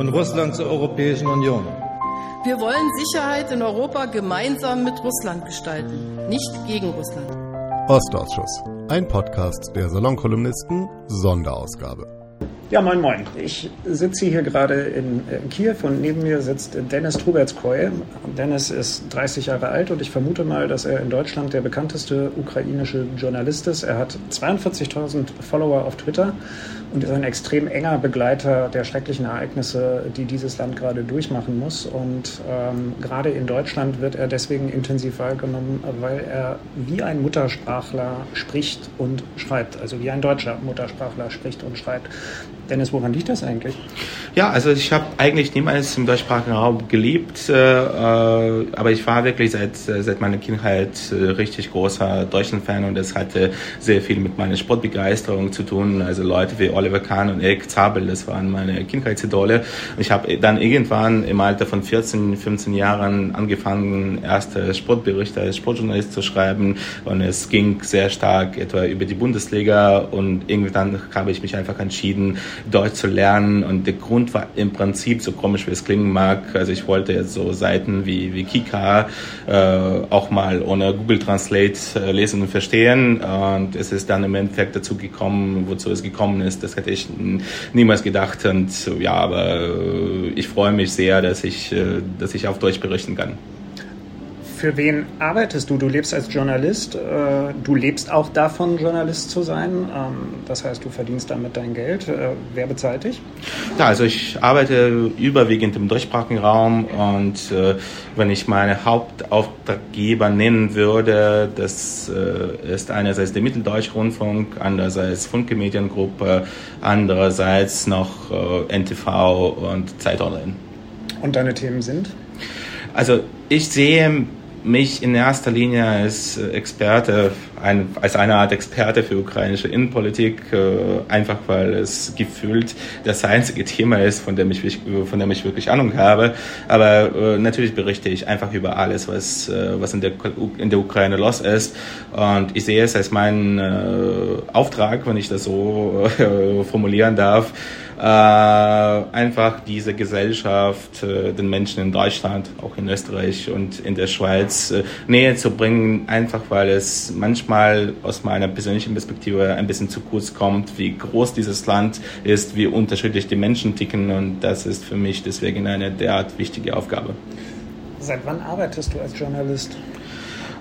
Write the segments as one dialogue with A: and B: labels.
A: und Russland zur Europäischen Union.
B: Wir wollen Sicherheit in Europa gemeinsam mit Russland gestalten, nicht gegen Russland.
C: Ostausschuss, ein Podcast der Salonkolumnisten, Sonderausgabe.
D: Ja, moin, moin. Ich sitze hier gerade in, Kiew und neben mir sitzt Dennis Trubertskoy. Dennis ist 30 Jahre alt und ich vermute mal, dass er in Deutschland der bekannteste ukrainische Journalist ist. Er hat 42.000 Follower auf Twitter und ist ein extrem enger Begleiter der schrecklichen Ereignisse, die dieses Land gerade durchmachen muss. Und ähm, gerade in Deutschland wird er deswegen intensiv wahrgenommen, weil er wie ein Muttersprachler spricht und schreibt, also wie ein deutscher Muttersprachler spricht und schreibt. Dennis, woran liegt das eigentlich?
E: Ja, also ich habe eigentlich niemals im deutschsprachigen Raum gelebt, äh, äh, aber ich war wirklich seit, seit meiner Kindheit äh, richtig großer Deutschland-Fan und das hatte sehr viel mit meiner Sportbegeisterung zu tun. Also Leute wie Oliver Kahn und Erik Zabel, das waren meine Kindheitsidole. Ich habe dann irgendwann im Alter von 14, 15 Jahren angefangen, erste Sportberichte als Sportjournalist zu schreiben und es ging sehr stark etwa über die Bundesliga und irgendwann habe ich mich einfach entschieden, Deutsch zu lernen. Und der Grund war im Prinzip, so komisch wie es klingen mag, also ich wollte jetzt so Seiten wie, wie Kika äh, auch mal ohne Google Translate äh, lesen und verstehen. Und es ist dann im Endeffekt dazu gekommen, wozu es gekommen ist. Das hätte ich niemals gedacht. Und ja, aber äh, ich freue mich sehr, dass ich, äh, dass ich auf Deutsch berichten kann
D: für wen arbeitest du? Du lebst als Journalist. Äh, du lebst auch davon, Journalist zu sein. Ähm, das heißt, du verdienst damit dein Geld. Äh, wer bezahlt dich?
E: Ja, also ich arbeite überwiegend im deutschsprachigen Raum und äh, wenn ich meine Hauptauftraggeber nennen würde, das ist einerseits der Mitteldeutsche Rundfunk, andererseits Funke Mediengruppe, andererseits noch NTV und Zeit Online.
D: Und deine Themen sind?
E: Also ich sehe mich in erster Linie als Experte, ein, als eine Art Experte für ukrainische Innenpolitik, äh, einfach weil es gefühlt das einzige Thema ist, von dem ich, von dem ich wirklich Ahnung habe. Aber äh, natürlich berichte ich einfach über alles, was, äh, was in, der, in der Ukraine los ist. Und ich sehe es als meinen äh, Auftrag, wenn ich das so äh, formulieren darf, äh, einfach diese Gesellschaft äh, den Menschen in Deutschland, auch in Österreich und in der Schweiz äh, näher zu bringen, einfach weil es manchmal aus meiner persönlichen Perspektive ein bisschen zu kurz kommt, wie groß dieses Land ist, wie unterschiedlich die Menschen ticken und das ist für mich deswegen eine derart wichtige Aufgabe.
D: Seit wann arbeitest du als Journalist?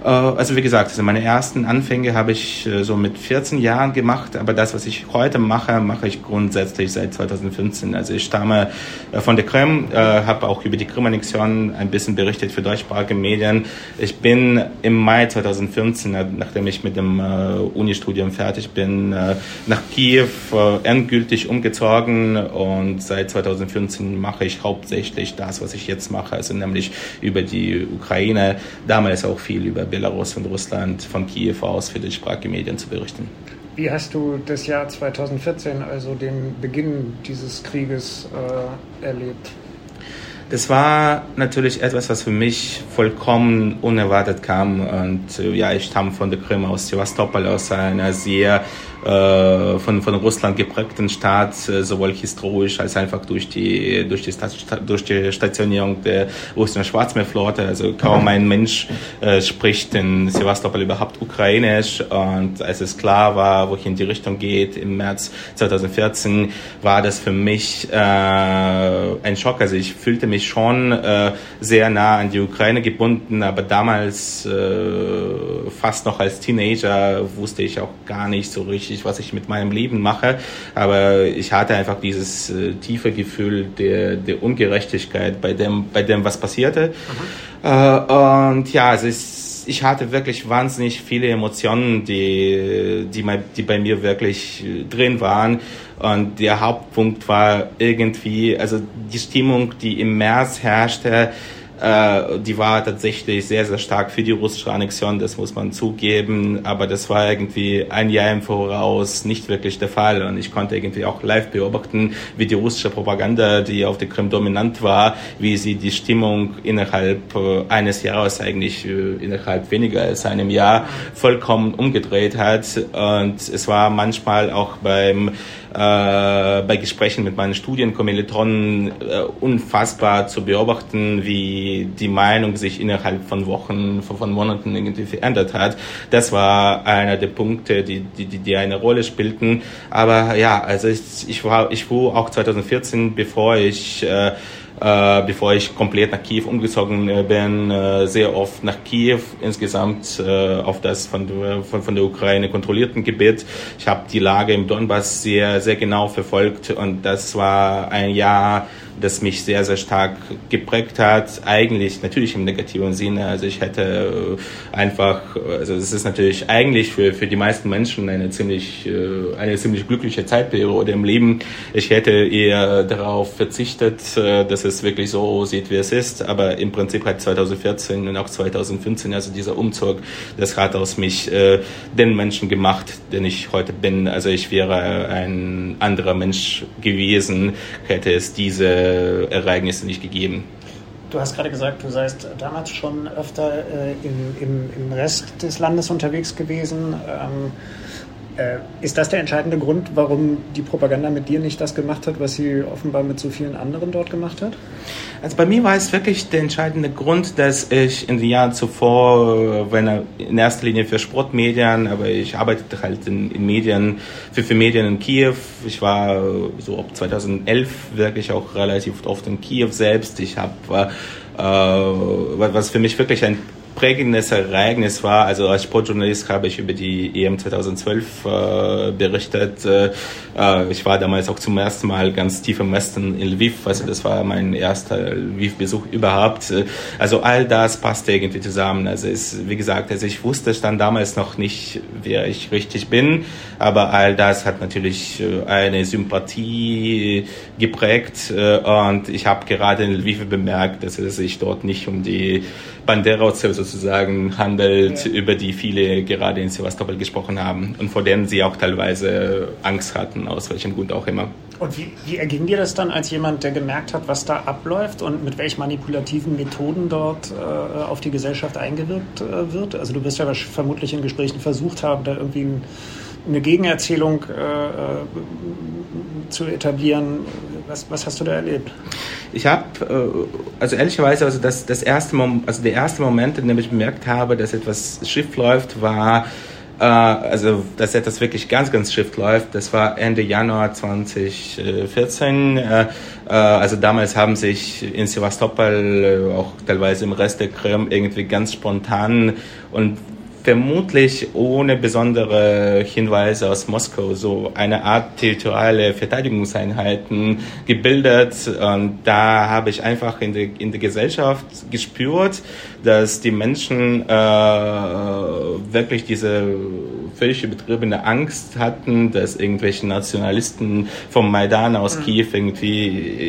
E: Äh, also wie gesagt, also meine ersten Anfänge habe ich äh, so mit 14 Jahren gemacht, aber das, was ich heute mache, mache ich grundsätzlich seit 2015. Also ich stamme äh, von der Krim, habe auch über die Krim-Annexion ein bisschen berichtet für deutschsprachige Medien. Ich bin im Mai 2015, nachdem ich mit dem Unistudium fertig bin, nach Kiew endgültig umgezogen und seit 2015 mache ich hauptsächlich das, was ich jetzt mache, also nämlich über die Ukraine, damals auch viel über Belarus und Russland von Kiew aus für die Sprachmedien zu berichten.
D: Wie hast du das Jahr 2014, also den Beginn dieses Krieges, äh, erlebt?
E: Das war natürlich etwas, was für mich vollkommen unerwartet kam. Und äh, ja, ich stamme von der Krim aus Sevastopol, aus einer sehr von, von Russland geprägten Staat, äh, sowohl historisch als einfach durch die, durch die, durch die Stationierung der russischen Schwarzmeerflotte. Also kaum ein Mensch äh, spricht in Sevastopol überhaupt Ukrainisch. Und als es klar war, wohin die Richtung geht, im März 2014, war das für mich äh, ein Schock. Also ich fühlte mich schon äh, sehr nah an die Ukraine gebunden, aber damals äh, fast noch als Teenager wusste ich auch gar nicht so richtig, richtig, was ich mit meinem Leben mache, aber ich hatte einfach dieses äh, tiefe Gefühl der, der Ungerechtigkeit bei dem, bei dem, was passierte. Äh, und ja, es ist ich hatte wirklich wahnsinnig viele Emotionen, die, die, die bei mir wirklich drin waren. Und der Hauptpunkt war irgendwie, also die Stimmung, die im März herrschte, äh, die war tatsächlich sehr, sehr stark für die russische Annexion, das muss man zugeben. Aber das war irgendwie ein Jahr im Voraus nicht wirklich der Fall. Und ich konnte irgendwie auch live beobachten, wie die russische Propaganda, die auf der Krim dominant war, wie sie die Stimmung innerhalb äh, eines Jahres, eigentlich äh, innerhalb weniger als einem Jahr, vollkommen umgedreht hat. Und es war manchmal auch beim bei Gesprächen mit meinen Studienkommilitonen äh, unfassbar zu beobachten, wie die Meinung sich innerhalb von Wochen, von, Monaten irgendwie verändert hat. Das war einer der Punkte, die, die, die eine Rolle spielten. Aber ja, also ich, ich war, ich war auch 2014, bevor ich äh, bevor ich komplett nach Kiew umgezogen äh, bin, äh, sehr oft nach Kiew, insgesamt äh, auf das von, von, von der Ukraine kontrollierten Gebiet. Ich habe die Lage im Donbass sehr, sehr genau verfolgt und das war ein Jahr, das mich sehr, sehr stark geprägt hat. Eigentlich natürlich im negativen Sinne. Also ich hätte äh, einfach, also es ist natürlich eigentlich für, für die meisten Menschen eine ziemlich, äh, eine ziemlich glückliche Zeitperiode im Leben. Ich hätte eher darauf verzichtet, äh, dass es wirklich so aussieht, wie es ist. Aber im Prinzip hat 2014 und auch 2015, also dieser Umzug, das hat aus mich den Menschen gemacht, den ich heute bin. Also ich wäre ein anderer Mensch gewesen, hätte es diese Ereignisse nicht gegeben.
D: Du hast gerade gesagt, du seist damals schon öfter äh, im, im, im, Rest des Landes unterwegs gewesen. Ähm, äh, ist das der entscheidende Grund, warum die Propaganda mit dir nicht das gemacht hat, was sie offenbar mit so vielen anderen dort gemacht hat?
E: Also bei mir war es wirklich der entscheidende Grund, dass ich in den Jahren zuvor, wenn in erster Linie für Sportmedien, aber ich arbeitete halt in, in Medien, für, für Medien in Kiew. Ich war so ab 2011 wirklich auch relativ oft in Kiew selbst. Ich habe äh, was für mich wirklich ein prägendes Ereignis war, also als Sportjournalist habe ich über die EM 2012 äh, berichtet. Äh, äh, ich war damals auch zum ersten Mal ganz tief im Westen in Lviv, also das war mein erster Lviv-Besuch überhaupt. Äh, also all das passte irgendwie zusammen. Also es, wie gesagt, also ich wusste dann damals noch nicht, wer ich richtig bin, aber all das hat natürlich äh, eine Sympathie geprägt und ich habe gerade in Lviv bemerkt, dass es sich dort nicht um die Banderoze sozusagen handelt, ja. über die viele gerade in Sevastopol gesprochen haben und vor denen sie auch teilweise Angst hatten, aus welchem Grund auch immer.
D: Und wie, wie erging dir das dann als jemand, der gemerkt hat, was da abläuft und mit welchen manipulativen Methoden dort äh, auf die Gesellschaft eingewirkt äh, wird? Also du wirst ja vermutlich in Gesprächen versucht haben, da irgendwie ein eine Gegenerzählung äh, äh, zu etablieren. Was, was hast du da erlebt?
E: Ich habe, äh, also ehrlicherweise, also das, das erste Mom also der erste Moment, in dem ich bemerkt habe, dass etwas schief läuft, war, äh, also dass etwas wirklich ganz, ganz schief läuft, das war Ende Januar 2014. Äh, äh, also damals haben sich in Sevastopol, auch teilweise im Rest der Krim, irgendwie ganz spontan und vermutlich ohne besondere Hinweise aus Moskau so eine Art territoriale Verteidigungseinheiten gebildet. Und da habe ich einfach in der, in der Gesellschaft gespürt, dass die Menschen äh, wirklich diese völlig übertriebene Angst hatten, dass irgendwelche Nationalisten vom Maidan aus mhm. Kiew irgendwie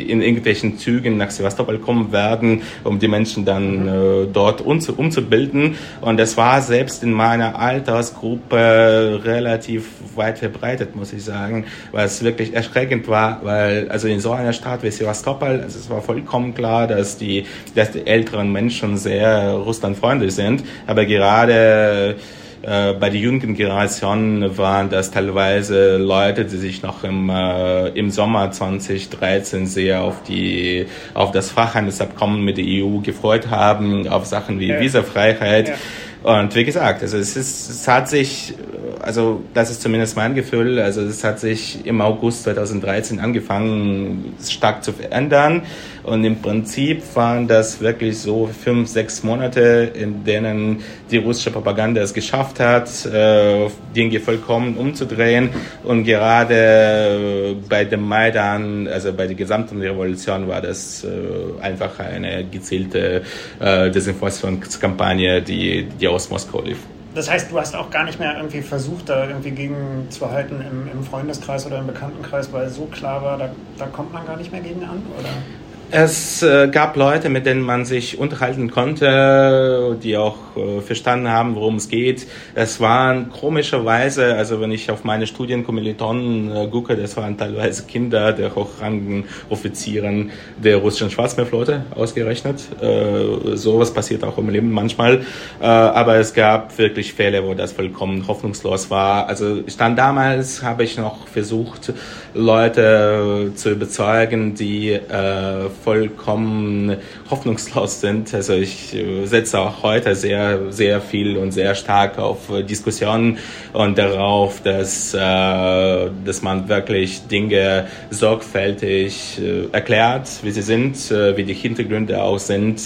E: in irgendwelchen Zügen nach Sevastopol kommen werden, um die Menschen dann mhm. äh, dort umzubilden. Und das war selbst in meiner Altersgruppe relativ weit verbreitet, muss ich sagen, was wirklich erschreckend war, weil also in so einer Stadt wie Sevastopol, also es war vollkommen klar, dass die, dass die älteren Menschen sehr russlandfreundlich sind, aber gerade äh, bei der jüngeren Generation waren das teilweise Leute, die sich noch im, äh, im Sommer 2013 sehr auf die auf das Fachhandelsabkommen mit der EU gefreut haben, auf Sachen wie ja. Visafreiheit. Ja. Und wie gesagt, also es, ist, es hat sich also das ist zumindest mein Gefühl, also es hat sich im August 2013 angefangen, stark zu verändern. Und im Prinzip waren das wirklich so fünf, sechs Monate, in denen die russische Propaganda es geschafft hat, äh, Dinge vollkommen umzudrehen. Und gerade bei dem Maidan, also bei der gesamten Revolution, war das äh, einfach eine gezielte äh, Desinformationskampagne, die, die aus Moskau lief.
D: Das heißt, du hast auch gar nicht mehr irgendwie versucht, da irgendwie gegen zu halten im, im Freundeskreis oder im Bekanntenkreis, weil so klar war, da, da kommt man gar nicht mehr gegen an, oder?
E: Es äh, gab Leute, mit denen man sich unterhalten konnte, die auch äh, verstanden haben, worum es geht. Es waren komischerweise, also wenn ich auf meine Studienkommilitonen äh, gucke, das waren teilweise Kinder der hochrangigen Offizieren der russischen Schwarzmeerflotte ausgerechnet. Sowas passiert auch im Leben manchmal. Aber es gab wirklich Fälle, wo das vollkommen hoffnungslos war. Also stand damals, habe ich noch versucht, Leute zu überzeugen, die vollkommen hoffnungslos sind. Also ich äh, setze auch heute sehr, sehr viel und sehr stark auf äh, Diskussionen und darauf, dass, äh, dass man wirklich Dinge sorgfältig erklärt, wie sie sind, wie die Hintergründe auch sind,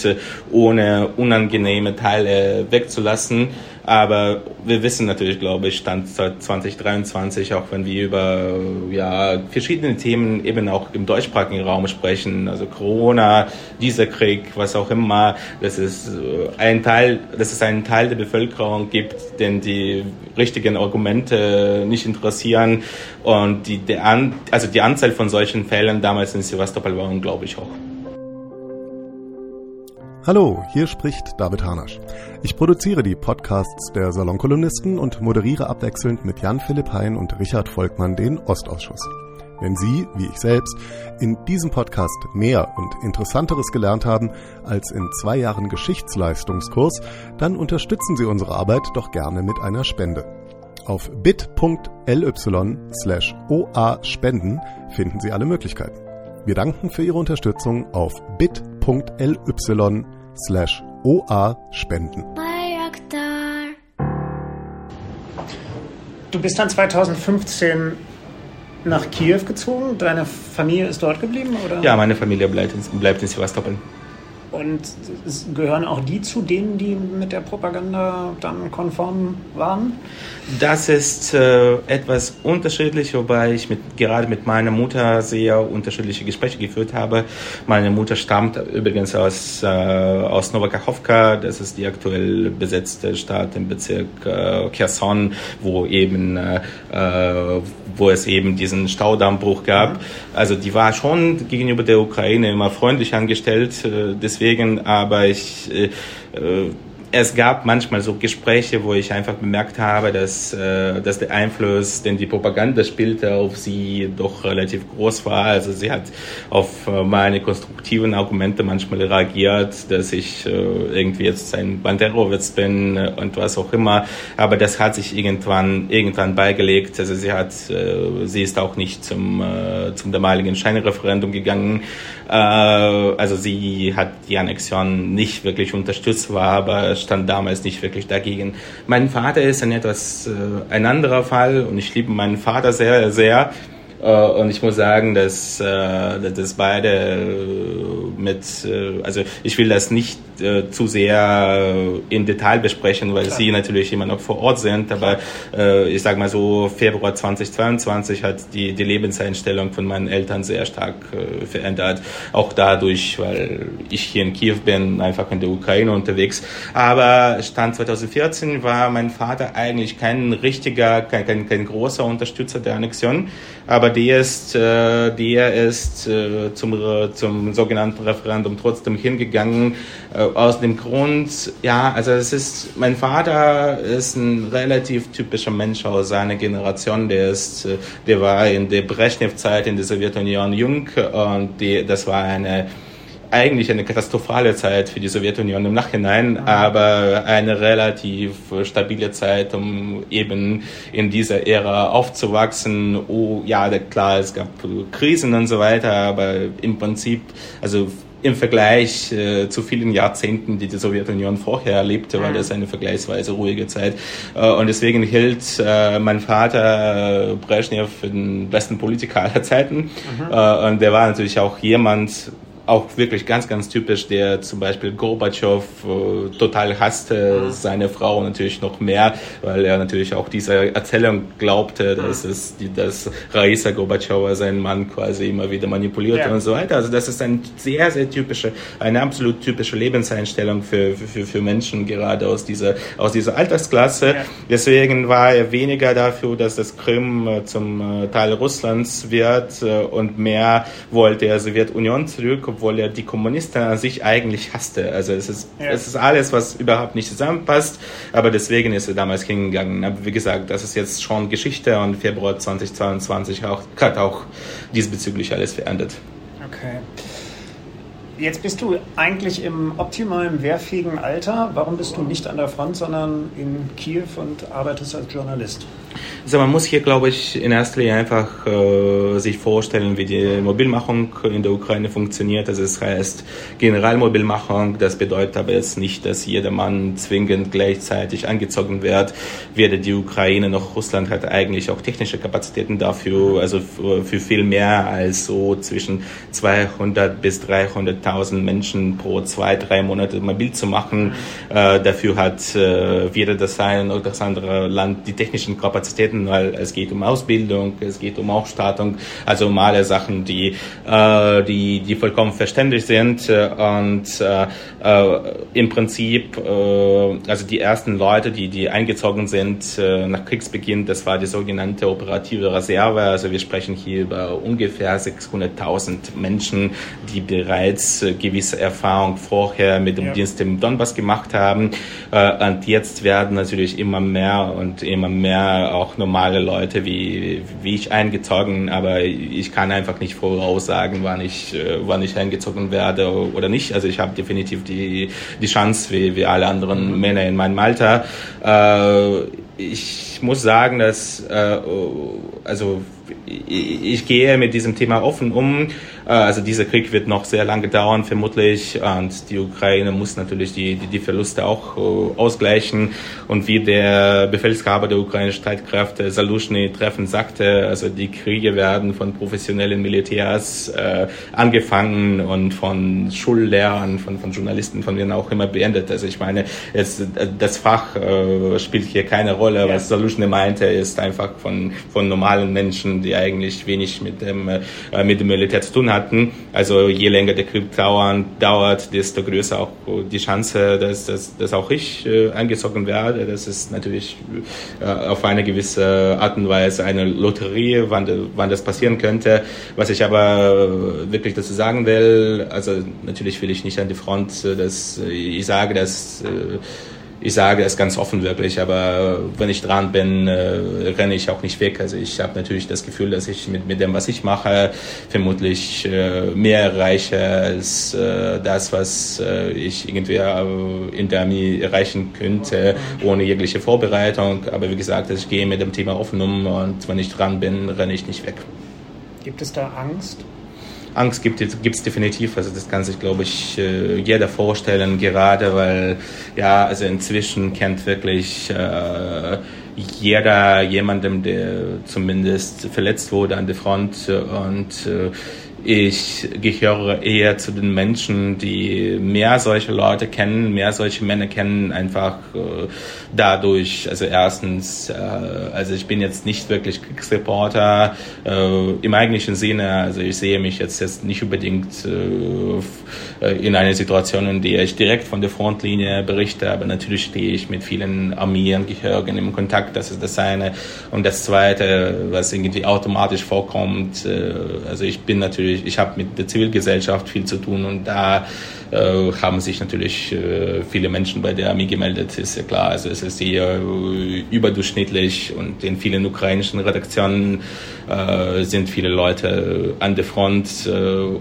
E: ohne unangenehme Teile wegzulassen. Aber wir wissen natürlich, glaube ich, Stand 2023, auch wenn wir über ja, verschiedene Themen eben auch im deutschsprachigen Raum sprechen, also Corona, dieser Krieg, was auch immer, dass es äh, ein Teil, dass es einen Teil der Bevölkerung gibt, den die richtigen Argumente nicht interessieren und die, der An, also die Anzahl von solchen Fällen damals in Sevastopol war unglaublich hoch.
C: Hallo, hier spricht David Hanasch. Ich produziere die Podcasts der Salonkolumnisten und moderiere abwechselnd mit Jan-Philipp Hein und Richard Volkmann den Ostausschuss. Wenn Sie, wie ich selbst, in diesem Podcast mehr und Interessanteres gelernt haben als in zwei Jahren Geschichtsleistungskurs, dann unterstützen Sie unsere Arbeit doch gerne mit einer Spende. Auf bit.ly slash oa spenden finden Sie alle Möglichkeiten. Wir danken für Ihre Unterstützung auf bit.ly slash oa spenden.
D: Du bist dann 2015 nach Kiew gezogen. Deine Familie ist dort geblieben, oder?
E: Ja, meine Familie bleibt in, bleibt in Sevastopol.
D: Und gehören auch die zu denen, die mit der Propaganda dann konform waren?
E: Das ist äh, etwas unterschiedlich, wobei ich mit, gerade mit meiner Mutter sehr unterschiedliche Gespräche geführt habe. Meine Mutter stammt übrigens aus, äh, aus Novakachovka, das ist die aktuell besetzte Stadt im Bezirk äh, Kherson, wo eben äh, äh wo es eben diesen Staudammbruch gab. Also die war schon gegenüber der Ukraine immer freundlich angestellt, äh, deswegen, aber ich äh, äh es gab manchmal so Gespräche, wo ich einfach bemerkt habe, dass, äh, dass der Einfluss, den die Propaganda spielte, auf sie doch relativ groß war. Also sie hat auf äh, meine konstruktiven Argumente manchmal reagiert, dass ich äh, irgendwie jetzt ein Banderowitz bin und was auch immer. Aber das hat sich irgendwann, irgendwann beigelegt. Also sie hat, äh, sie ist auch nicht zum, äh, zum damaligen Scheinreferendum gegangen. Äh, also sie hat die Annexion nicht wirklich unterstützt, war aber stand damals nicht wirklich dagegen. Mein Vater ist ein etwas äh, ein anderer Fall und ich liebe meinen Vater sehr, sehr. Äh, und ich muss sagen, dass, äh, dass beide mit, äh, also ich will das nicht zu sehr in Detail besprechen, weil Klar. sie natürlich immer noch vor Ort sind, aber ich sage mal so, Februar 2022 hat die, die Lebenseinstellung von meinen Eltern sehr stark verändert, auch dadurch, weil ich hier in Kiew bin, einfach in der Ukraine unterwegs. Aber Stand 2014 war mein Vater eigentlich kein richtiger, kein, kein, kein großer Unterstützer der Annexion, aber der ist, äh, der ist äh, zum, zum sogenannten Referendum trotzdem hingegangen, äh, aus dem Grund, ja, also es ist, mein Vater ist ein relativ typischer Mensch aus seiner Generation, der ist, äh, der war in der Brezhnev-Zeit in der Sowjetunion jung und die, das war eine eigentlich eine katastrophale Zeit für die Sowjetunion im Nachhinein, aber eine relativ stabile Zeit, um eben in dieser Ära aufzuwachsen. Oh, ja, klar, es gab Krisen und so weiter, aber im Prinzip, also im Vergleich äh, zu vielen Jahrzehnten, die die Sowjetunion vorher erlebte, war das eine vergleichsweise ruhige Zeit. Äh, und deswegen hielt äh, mein Vater Brezhnev für den besten Politiker aller Zeiten. Mhm. Äh, und der war natürlich auch jemand, auch wirklich ganz, ganz typisch, der zum Beispiel Gorbatschow äh, total hasste, mhm. seine Frau natürlich noch mehr, weil er natürlich auch dieser Erzählung glaubte, dass mhm. es die, dass Raisa Gorbatschowa seinen Mann quasi immer wieder manipulierte ja. und so weiter. Also das ist ein sehr, sehr typische, eine absolut typische Lebenseinstellung für, für, für Menschen gerade aus dieser, aus dieser Altersklasse. Ja. Deswegen war er weniger dafür, dass das Krim äh, zum äh, Teil Russlands wird äh, und mehr wollte er Sowjetunion zurück, obwohl er die Kommunisten an sich eigentlich hasste. Also es ist, ja. es ist alles, was überhaupt nicht zusammenpasst, aber deswegen ist er damals hingegangen. Aber wie gesagt, das ist jetzt schon Geschichte und Februar 2022 auch, hat auch diesbezüglich alles verändert.
D: Okay. Jetzt bist du eigentlich im optimalen wehrfähigen Alter. Warum bist du nicht an der Front, sondern in Kiew und arbeitest als Journalist?
E: Also man muss hier, glaube ich, in erster Linie einfach äh, sich vorstellen, wie die Mobilmachung in der Ukraine funktioniert. Also es heißt Generalmobilmachung. Das bedeutet aber jetzt nicht, dass jeder Mann zwingend gleichzeitig angezogen wird. Weder die Ukraine noch Russland hat eigentlich auch technische Kapazitäten dafür. Also für viel mehr als so zwischen 200 bis 300.000 Menschen pro zwei, drei Monate mobil zu machen. Äh, dafür hat äh, weder das eine noch das andere Land die technischen Kapazitäten, weil es geht um Ausbildung, es geht um Ausstattung, also um alle Sachen, die, äh, die, die vollkommen verständlich sind. Und äh, äh, im Prinzip, äh, also die ersten Leute, die, die eingezogen sind äh, nach Kriegsbeginn, das war die sogenannte operative Reserve, also wir sprechen hier über ungefähr 600.000 Menschen, die bereits äh, gewisse Erfahrung vorher mit dem ja. Dienst im Donbass gemacht haben äh, und jetzt werden natürlich immer mehr und immer mehr auch normale Leute wie, wie ich eingezogen, aber ich kann einfach nicht voraussagen, wann ich, äh, wann ich eingezogen werde oder nicht. Also ich habe definitiv die, die Chance, wie, wie alle anderen Männer in meinem Alter. Ich muss sagen, dass also ich gehe mit diesem Thema offen um. Äh, also dieser Krieg wird noch sehr lange dauern, vermutlich. Und die Ukraine muss natürlich die, die, die Verluste auch äh, ausgleichen. Und wie der Befehlshaber der ukrainischen Streitkräfte Salushny treffend sagte, also die Kriege werden von professionellen Militärs äh, angefangen und von Schullehrern, von, von Journalisten, von denen auch immer beendet. Also ich meine, es, das Fach äh, spielt hier keine Rolle. Was Salushny meinte, ist einfach von, von normalen Menschen, die eigentlich wenig mit dem, äh, mit dem Militär zu tun hatten. Also je länger der Krieg dauern, dauert, desto größer auch die Chance, dass, dass, dass auch ich äh, eingezogen werde. Das ist natürlich äh, auf eine gewisse Art und Weise eine Lotterie, wann, wann das passieren könnte. Was ich aber wirklich dazu sagen will, also natürlich will ich nicht an die Front, dass ich sage, dass äh, ich sage es ganz offen wirklich, aber wenn ich dran bin, äh, renne ich auch nicht weg. Also ich habe natürlich das Gefühl, dass ich mit, mit dem, was ich mache, vermutlich äh, mehr erreiche als äh, das, was äh, ich irgendwie äh, in der Armee erreichen könnte, ohne jegliche Vorbereitung. Aber wie gesagt, ich gehe mit dem Thema offen um und wenn ich dran bin, renne ich nicht weg.
D: Gibt es da Angst?
E: Angst gibt es definitiv. Also das kann sich, glaube ich, äh, jeder vorstellen, gerade weil ja, also inzwischen kennt wirklich äh, jeder jemandem, der zumindest verletzt wurde an der Front und äh, ich gehöre eher zu den Menschen, die mehr solche Leute kennen, mehr solche Männer kennen, einfach äh, dadurch, also erstens, äh, also ich bin jetzt nicht wirklich Kriegsreporter äh, im eigentlichen Sinne, also ich sehe mich jetzt, jetzt nicht unbedingt äh, in einer Situation, in der ich direkt von der Frontlinie berichte, aber natürlich stehe ich mit vielen Armeeangehörigen im Kontakt, das ist das eine. Und das zweite, was irgendwie automatisch vorkommt, äh, also ich bin natürlich natürlich, ich habe mit der Zivilgesellschaft viel zu tun und da äh, haben sich natürlich äh, viele Menschen bei der Armee gemeldet, ist ja klar. Also es ist eher äh, überdurchschnittlich und in vielen ukrainischen Redaktionen äh, sind viele Leute an der Front, äh,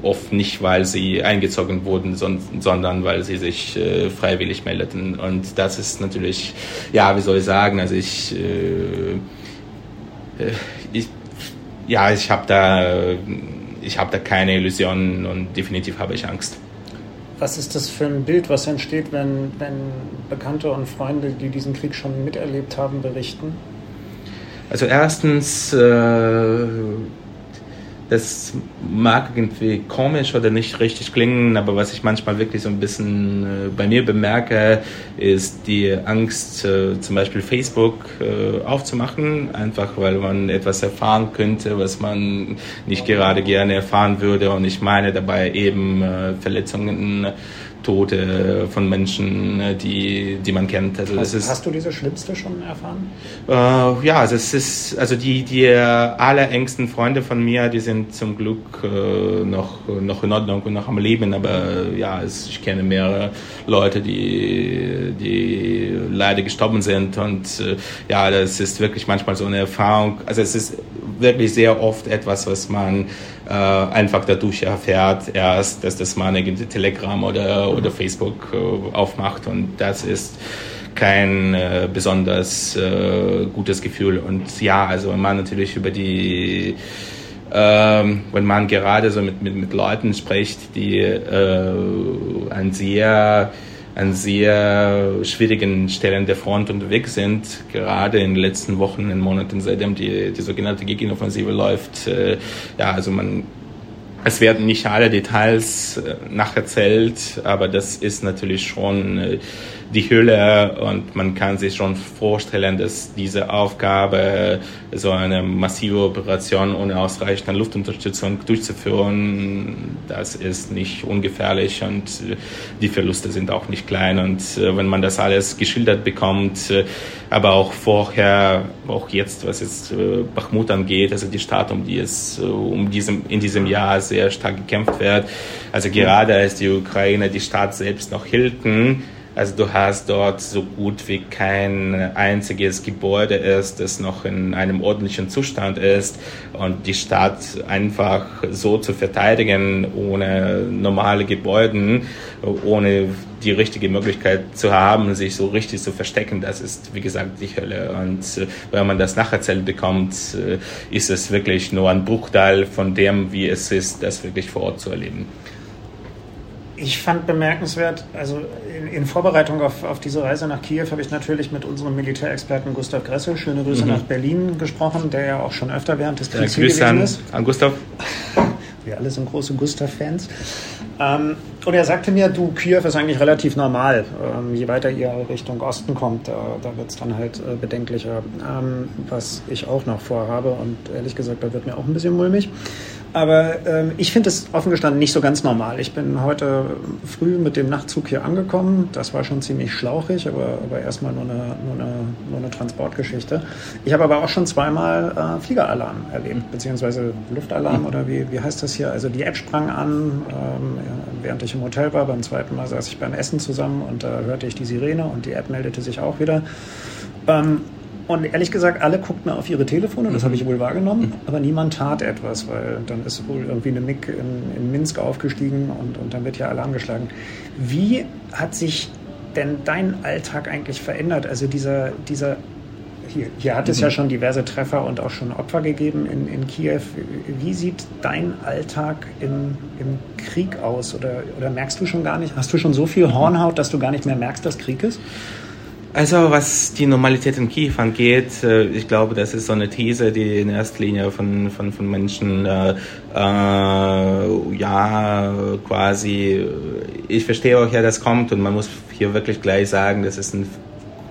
E: oft nicht, weil sie eingezogen wurden, son sondern weil sie sich äh, freiwillig meldeten. Und das ist natürlich, ja, wie soll ich sagen, also ich, ich ja, ich habe da ich habe da keine Illusionen und definitiv habe ich Angst.
D: Was ist das für ein Bild, was entsteht, wenn, wenn Bekannte und Freunde, die diesen Krieg schon miterlebt haben, berichten?
E: Also erstens, äh, das mag irgendwie komisch oder nicht richtig klingen, aber was ich manchmal wirklich so ein bisschen äh, bei mir bemerke, ist die Angst, äh, zum Beispiel Facebook äh, aufzumachen, einfach weil man etwas erfahren könnte, was man nicht gerade gerne erfahren würde. Und ich meine dabei eben Verletzungen Tote von Menschen, ne, die, die man kennt.
D: Also hast, ist, hast du diese schlimmste schon erfahren?
E: Äh, ja, also es ist, also die, die allerengsten Freunde von mir, die sind zum Glück äh, noch, noch in Ordnung und noch am Leben, aber ja, es, ich kenne mehrere Leute, die, die leider gestorben sind und äh, ja, das ist wirklich manchmal so eine Erfahrung, also es ist wirklich sehr oft etwas, was man äh, einfach dadurch erfährt erst, dass das man irgendwie Telegram oder, oder Facebook äh, aufmacht und das ist kein äh, besonders äh, gutes Gefühl. Und ja, also wenn man natürlich über die ähm, wenn man gerade so mit, mit, mit Leuten spricht, die äh, ein sehr an sehr schwierigen Stellen der Front unterwegs sind, gerade in den letzten Wochen und Monaten, seitdem die, die sogenannte Gegenoffensive läuft. Äh, ja, also man, es werden nicht alle Details äh, nacherzählt, aber das ist natürlich schon äh, die Hülle und man kann sich schon vorstellen, dass diese Aufgabe, so eine massive Operation ohne ausreichende Luftunterstützung durchzuführen, das ist nicht ungefährlich und die Verluste sind auch nicht klein. Und äh, wenn man das alles geschildert bekommt, äh, aber auch vorher, auch jetzt, was jetzt äh, Bachmut angeht, also die Stadt, um die es um diesem, in diesem Jahr sehr stark gekämpft wird, also gerade als die Ukraine die Stadt selbst noch hielten, also du hast dort so gut wie kein einziges Gebäude ist, das noch in einem ordentlichen Zustand ist und die Stadt einfach so zu verteidigen ohne normale Gebäude, ohne die richtige Möglichkeit zu haben, sich so richtig zu verstecken, das ist wie gesagt die Hölle. Und äh, wenn man das nacherzählt bekommt, äh, ist es wirklich nur ein Bruchteil von dem, wie es ist, das wirklich vor Ort zu erleben.
D: Ich fand bemerkenswert, also in, in Vorbereitung auf, auf, diese Reise nach Kiew habe ich natürlich mit unserem Militärexperten Gustav Gressel, schöne Grüße mhm. nach Berlin, gesprochen, der ja auch schon öfter während des Kriegs ja,
E: gewesen an, ist. An Gustav.
D: Wir alle sind große Gustav-Fans. Ähm, und er sagte mir, du, Kiew ist eigentlich relativ normal. Ähm, je weiter ihr Richtung Osten kommt, äh, da wird es dann halt äh, bedenklicher, ähm, was ich auch noch vorhabe. Und ehrlich gesagt, da wird mir auch ein bisschen mulmig. Aber ähm, ich finde es offen gestanden nicht so ganz normal. Ich bin heute früh mit dem Nachtzug hier angekommen. Das war schon ziemlich schlauchig, aber, aber erstmal nur eine, nur, eine, nur eine Transportgeschichte. Ich habe aber auch schon zweimal äh, Fliegeralarm erlebt, beziehungsweise Luftalarm mhm. oder wie, wie heißt das hier? Also die App sprang an, ähm, während ich im Hotel war. Beim zweiten Mal saß ich beim Essen zusammen und da hörte ich die Sirene und die App meldete sich auch wieder. Ähm, und ehrlich gesagt, alle guckten auf ihre Telefone, das mhm. habe ich wohl wahrgenommen, mhm. aber niemand tat etwas, weil dann ist wohl irgendwie eine MIG in, in Minsk aufgestiegen und, und dann wird ja Alarm geschlagen. Wie hat sich denn dein Alltag eigentlich verändert? Also dieser, dieser hier, hier hat es mhm. ja schon diverse Treffer und auch schon Opfer gegeben in, in Kiew. Wie sieht dein Alltag im, im Krieg aus? Oder, oder merkst du schon gar nicht, hast du schon so viel Hornhaut, dass du gar nicht mehr merkst, dass Krieg ist?
E: Also was die Normalität in Kiew angeht, äh, ich glaube, das ist so eine These, die in erster Linie von, von, von Menschen, äh, äh, ja, quasi, ich verstehe auch, ja, das kommt und man muss hier wirklich gleich sagen, das ist ein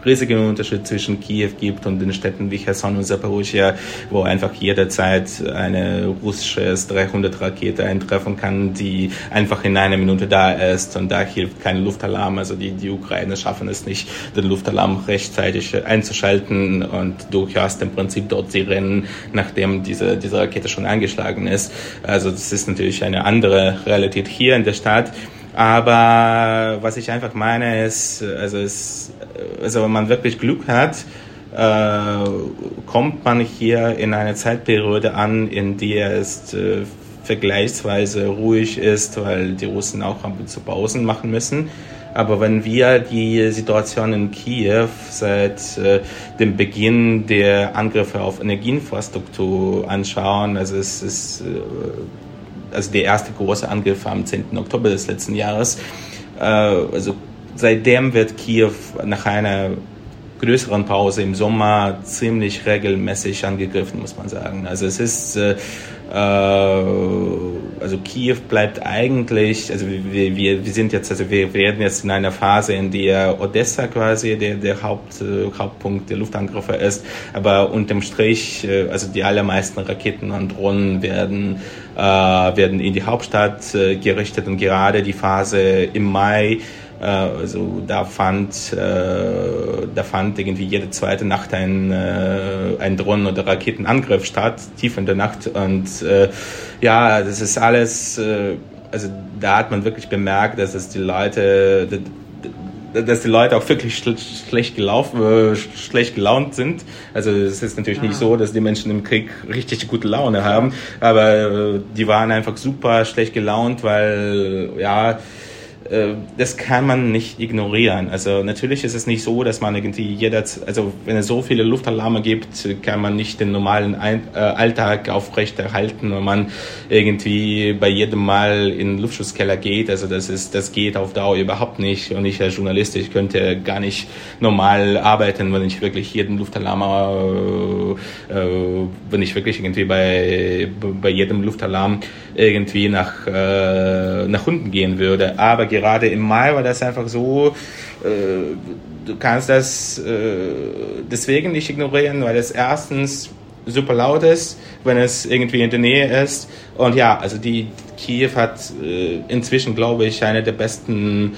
E: riesigen Unterschied zwischen Kiew gibt und den Städten wie Cherson und Zaporizhia, wo einfach jederzeit eine russische S-300-Rakete eintreffen kann, die einfach in einer Minute da ist und da hilft kein Luftalarm. Also die, die Ukrainer schaffen es nicht, den Luftalarm rechtzeitig einzuschalten und du hörst im Prinzip dort Sirenen, nachdem diese, diese Rakete schon eingeschlagen ist. Also das ist natürlich eine andere Realität hier in der Stadt. Aber was ich einfach meine ist, also, es, also wenn man wirklich Glück hat, äh, kommt man hier in eine Zeitperiode an, in der es äh, vergleichsweise ruhig ist, weil die Russen auch ab und zu Pausen machen müssen. Aber wenn wir die Situation in Kiew seit äh, dem Beginn der Angriffe auf Energieinfrastruktur anschauen, also es ist äh, also der erste große Angriff am 10. Oktober des letzten Jahres, äh, also seitdem wird Kiew nach einer größeren Pause im Sommer ziemlich regelmäßig angegriffen, muss man sagen. Also es ist äh, also Kiew bleibt eigentlich, also wir, wir, wir sind jetzt, also wir werden jetzt in einer Phase, in der Odessa quasi der, der Haupt, äh, Hauptpunkt der Luftangriffe ist, aber unterm Strich, äh, also die allermeisten Raketen und Drohnen werden, äh, werden in die Hauptstadt äh, gerichtet. Und gerade die Phase im Mai äh, also da fand, äh, da fand irgendwie jede zweite Nacht ein, äh, ein Drohnen- oder Raketenangriff statt, tief in der Nacht. Und ja, das ist alles, also da hat man wirklich bemerkt, dass es die Leute, dass die Leute auch wirklich schlecht gelaufen, schlecht gelaunt sind. Also es ist natürlich ja. nicht so, dass die Menschen im Krieg richtig gute Laune haben, aber die waren einfach super schlecht gelaunt, weil ja äh, das kann man nicht ignorieren. Also natürlich ist es nicht so, dass man irgendwie jeder, also wenn es so viele Luftalarme gibt, kann man nicht den normalen äh, Alltag aufrechterhalten, wenn man irgendwie bei jedem Mal in den Luftschutzkeller geht. Also das ist, das geht auf Dauer überhaupt nicht. Und ich als Journalist, ich könnte gar nicht normal arbeiten, wenn ich wirklich jeden Luftalarm, äh, äh, wenn ich wirklich irgendwie bei, bei jedem Luftalarm irgendwie nach, äh, nach unten gehen würde. Aber gerade im Mai war das einfach so, äh, du kannst das äh, deswegen nicht ignorieren, weil es erstens super laut ist, wenn es irgendwie in der Nähe ist. Und ja, also die Kiew hat äh, inzwischen, glaube ich, eine der besten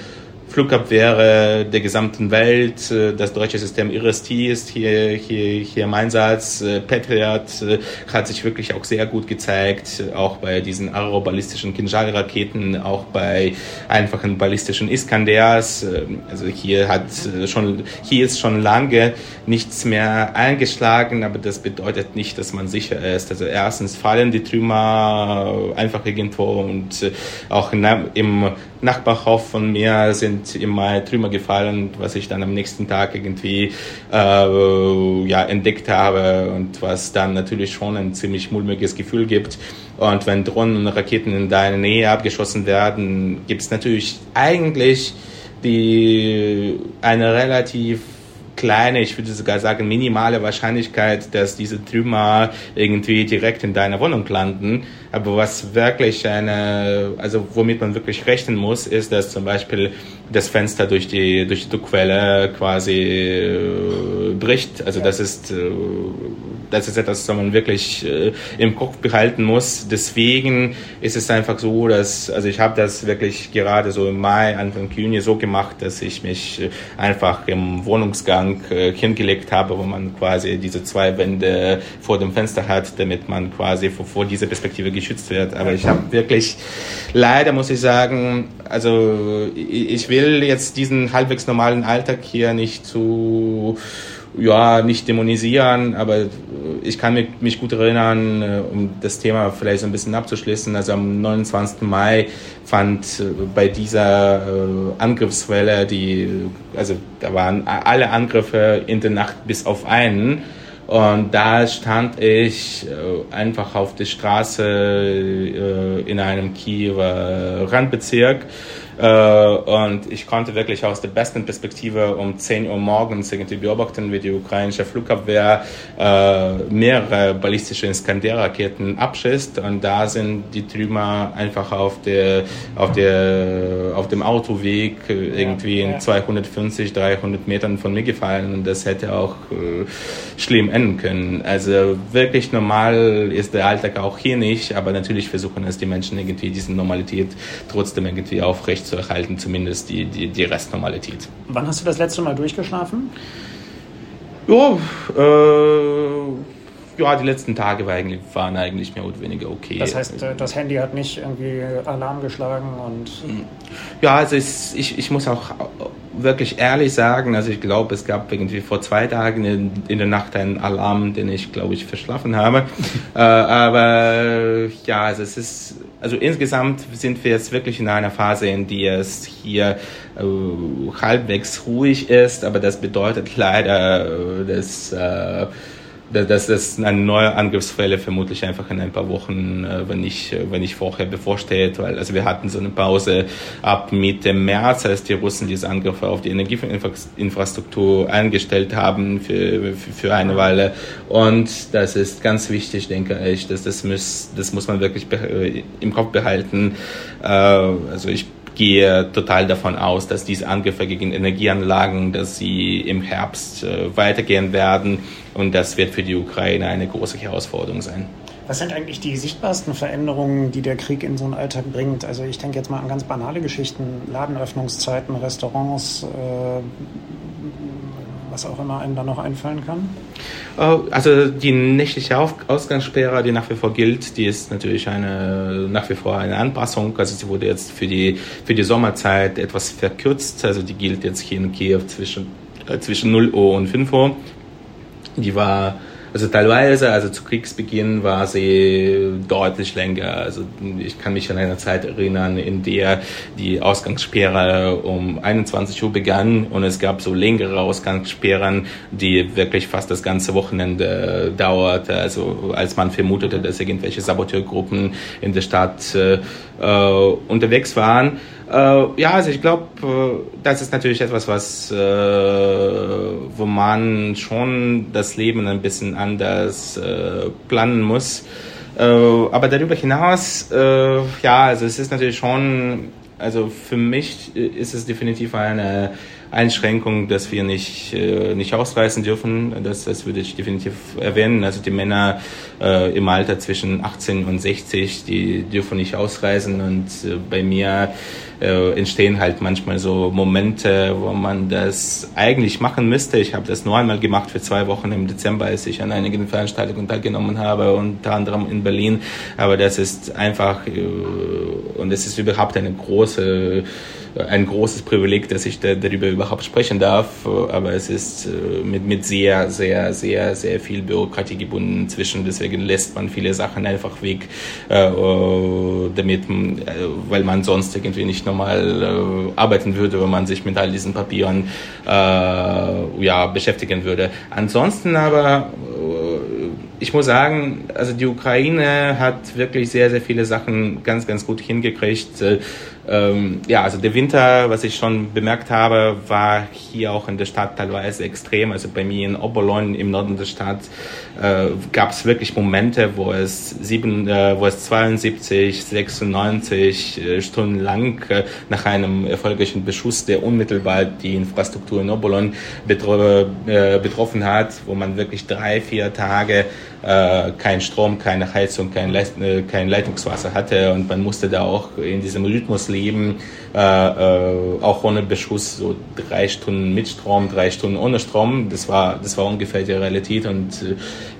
E: Flugabwehre der gesamten Welt. Äh, das deutsche System IRIS-T ist hier, hier, hier im Einsatz. Äh, Patriot äh, hat sich wirklich auch sehr gut gezeigt, auch bei diesen aeroballistischen Kinjal-Raketen, auch bei einfachen ballistischen Iskanders. Also hier hat schon, hier ist schon lange nichts mehr eingeschlagen, aber das bedeutet nicht, dass man sicher ist. Also erstens fallen die Trümmer einfach irgendwo und auch im Nachbarhof von mir sind im Mai Trümmer gefallen, was ich dann am nächsten Tag irgendwie äh, ja, entdeckt habe und was dann natürlich schon ein ziemlich mulmiges Gefühl gibt. Und wenn Drohnen und Raketen in deiner Nähe abgeschossen werden, gibt es natürlich eigentlich die eine relativ kleine, ich würde sogar sagen minimale Wahrscheinlichkeit, dass diese Trümmer irgendwie direkt in deiner Wohnung landen. Aber was wirklich eine, also womit man wirklich rechnen muss, ist, dass zum Beispiel das Fenster durch die, durch die Druckquelle quasi äh, bricht. Also das ist, äh, das ist etwas, was man wirklich äh, im Kopf behalten muss. Deswegen ist es einfach so, dass, also ich habe das wirklich gerade so im Mai, Anfang Juni so gemacht, dass ich mich äh, einfach im Wohnungsgang äh, hingelegt habe, wo man quasi diese zwei Wände vor dem Fenster hat, damit man quasi vor, vor dieser Perspektive geschützt wird. Aber ich habe wirklich, leider muss ich sagen, also ich will jetzt diesen halbwegs normalen Alltag hier nicht zu ja, nicht dämonisieren, aber ich kann mich gut erinnern, äh, um das Thema vielleicht so ein bisschen abzuschließen. Also am 29. Mai fand äh, bei dieser äh, Angriffswelle, die, also da waren alle Angriffe in der Nacht bis auf einen. Und da stand ich einfach auf der Straße in einem Kiewer Randbezirk äh, und ich konnte wirklich aus der besten Perspektive um 10 Uhr morgens irgendwie beobachten, wie die ukrainische Flugabwehr äh, mehrere ballistische Iskander-Raketen abschießt. Und da sind die Trümmer einfach auf, der, auf, der, auf dem Autoweg irgendwie in 250, 300 Metern von mir gefallen. Und das hätte auch äh, schlimm enden können. Also wirklich normal ist der Alltag auch hier nicht, aber natürlich versuchen es die Menschen irgendwie diese Normalität trotzdem irgendwie aufrecht zu erhalten, zumindest die, die, die Restnormalität.
D: Wann hast du das letzte Mal durchgeschlafen?
E: Ja, äh, ja, die letzten Tage waren eigentlich mehr oder weniger okay.
D: Das heißt, äh, das Handy hat nicht irgendwie Alarm geschlagen und.
E: Ja, also ich, ich, ich muss auch wirklich ehrlich sagen, also ich glaube, es gab irgendwie vor zwei Tagen in, in der Nacht einen Alarm, den ich, glaube ich, verschlafen habe. äh, aber ja, also es ist, also insgesamt sind wir jetzt wirklich in einer Phase, in der es hier äh, halbwegs ruhig ist, aber das bedeutet leider, äh, dass äh, das eine neue Angriffswelle vermutlich einfach in ein paar Wochen, äh, wenn nicht, äh, wenn nicht vorher bevorsteht, weil also wir hatten so eine Pause ab Mitte März, als die Russen diese Angriffe auf die Energieinfrastruktur eingestellt haben für, für, für eine Weile. Und das ist ganz wichtig, denke ich, dass das muss, das muss man wirklich äh, im Kopf behalten. Also ich gehe total davon aus, dass diese Angriffe gegen Energieanlagen, dass sie im Herbst äh, weitergehen werden und das wird für die Ukraine eine große Herausforderung sein.
D: Was sind eigentlich die sichtbarsten Veränderungen, die der Krieg in so einen Alltag bringt? Also ich denke jetzt mal an ganz banale Geschichten, Ladenöffnungszeiten, Restaurants, äh, was auch immer einem da noch einfallen kann?
E: Äh, also die nächtliche Ausgangssperre, die nach wie vor gilt, die ist natürlich eine, nach wie vor eine Anpassung. Also sie wurde jetzt für die, für die Sommerzeit etwas verkürzt. Also die gilt jetzt hier in Kiew zwischen, äh, zwischen 0 Uhr und 5 Uhr. Die war also teilweise, also zu Kriegsbeginn war sie deutlich länger. Also ich kann mich an eine Zeit erinnern, in der die Ausgangssperre um 21 Uhr begann und es gab so längere Ausgangssperren, die wirklich fast das ganze Wochenende dauerte. Also als man vermutete, dass irgendwelche Saboteurgruppen in der Stadt äh, unterwegs waren. Äh, ja, also ich glaube, äh, das ist natürlich etwas, was, äh, wo man schon das Leben ein bisschen anders planen muss. Aber darüber hinaus, ja, also es ist natürlich schon, also für mich ist es definitiv eine Einschränkung, dass wir nicht, nicht ausreisen dürfen. Das, das würde ich definitiv erwähnen. Also die Männer äh, im Alter zwischen 18 und 60, die dürfen nicht ausreisen. Und bei mir äh, entstehen halt manchmal so Momente, wo man das eigentlich machen müsste. Ich habe das nur einmal gemacht für zwei Wochen im Dezember, als ich an einigen Veranstaltungen teilgenommen habe, unter anderem in Berlin. Aber das ist einfach, äh, und es ist überhaupt eine große ein großes Privileg, dass ich da, darüber überhaupt sprechen darf. Aber es ist äh, mit, mit sehr, sehr, sehr, sehr viel Bürokratie gebunden zwischen. Deswegen lässt man viele Sachen einfach weg, äh, damit, äh, weil man sonst irgendwie nicht normal arbeiten würde, wenn man sich mit all diesen Papieren ja, beschäftigen würde. Ansonsten aber ich muss sagen, also die Ukraine hat wirklich sehr, sehr viele Sachen ganz, ganz gut hingekriegt. Ähm, ja, also der Winter, was ich schon bemerkt habe, war hier auch in der Stadt teilweise extrem. Also bei mir in Obolon im Norden der Stadt äh, gab es wirklich Momente, wo es, sieben, äh, wo es 72, 96 äh, Stunden lang äh, nach einem erfolgreichen Beschuss, der unmittelbar die Infrastruktur in Obolon betro äh, betroffen hat, wo man wirklich drei, vier Tage äh, kein Strom, keine Heizung, kein, Leit kein Leitungswasser hatte und man musste da auch in diesem Rhythmus leben, äh, äh, auch ohne Beschuss, so drei Stunden mit Strom, drei Stunden ohne Strom. Das war, das war ungefähr die Realität und äh,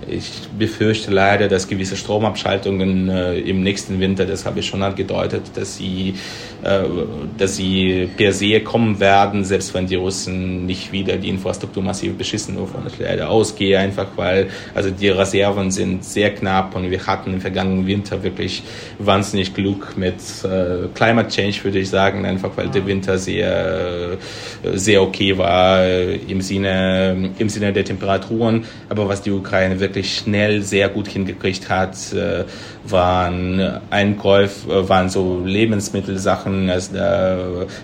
E: ich befürchte leider, dass gewisse Stromabschaltungen äh, im nächsten Winter, das habe ich schon angedeutet, dass sie, äh, dass sie per se kommen werden, selbst wenn die Russen nicht wieder die Infrastruktur massiv beschissen, wovon ich leider ausgehe, einfach weil also die Reserven sind sehr knapp und wir hatten im vergangenen Winter wirklich wahnsinnig Glück mit äh, Climate Change, würde ich sagen, einfach weil der Winter sehr, sehr okay war äh, im Sinne, im Sinne der Temperaturen. Aber was die Ukraine wirklich wirklich schnell sehr gut hingekriegt hat, äh, waren Einkäufe, äh, waren so Lebensmittelsachen, also da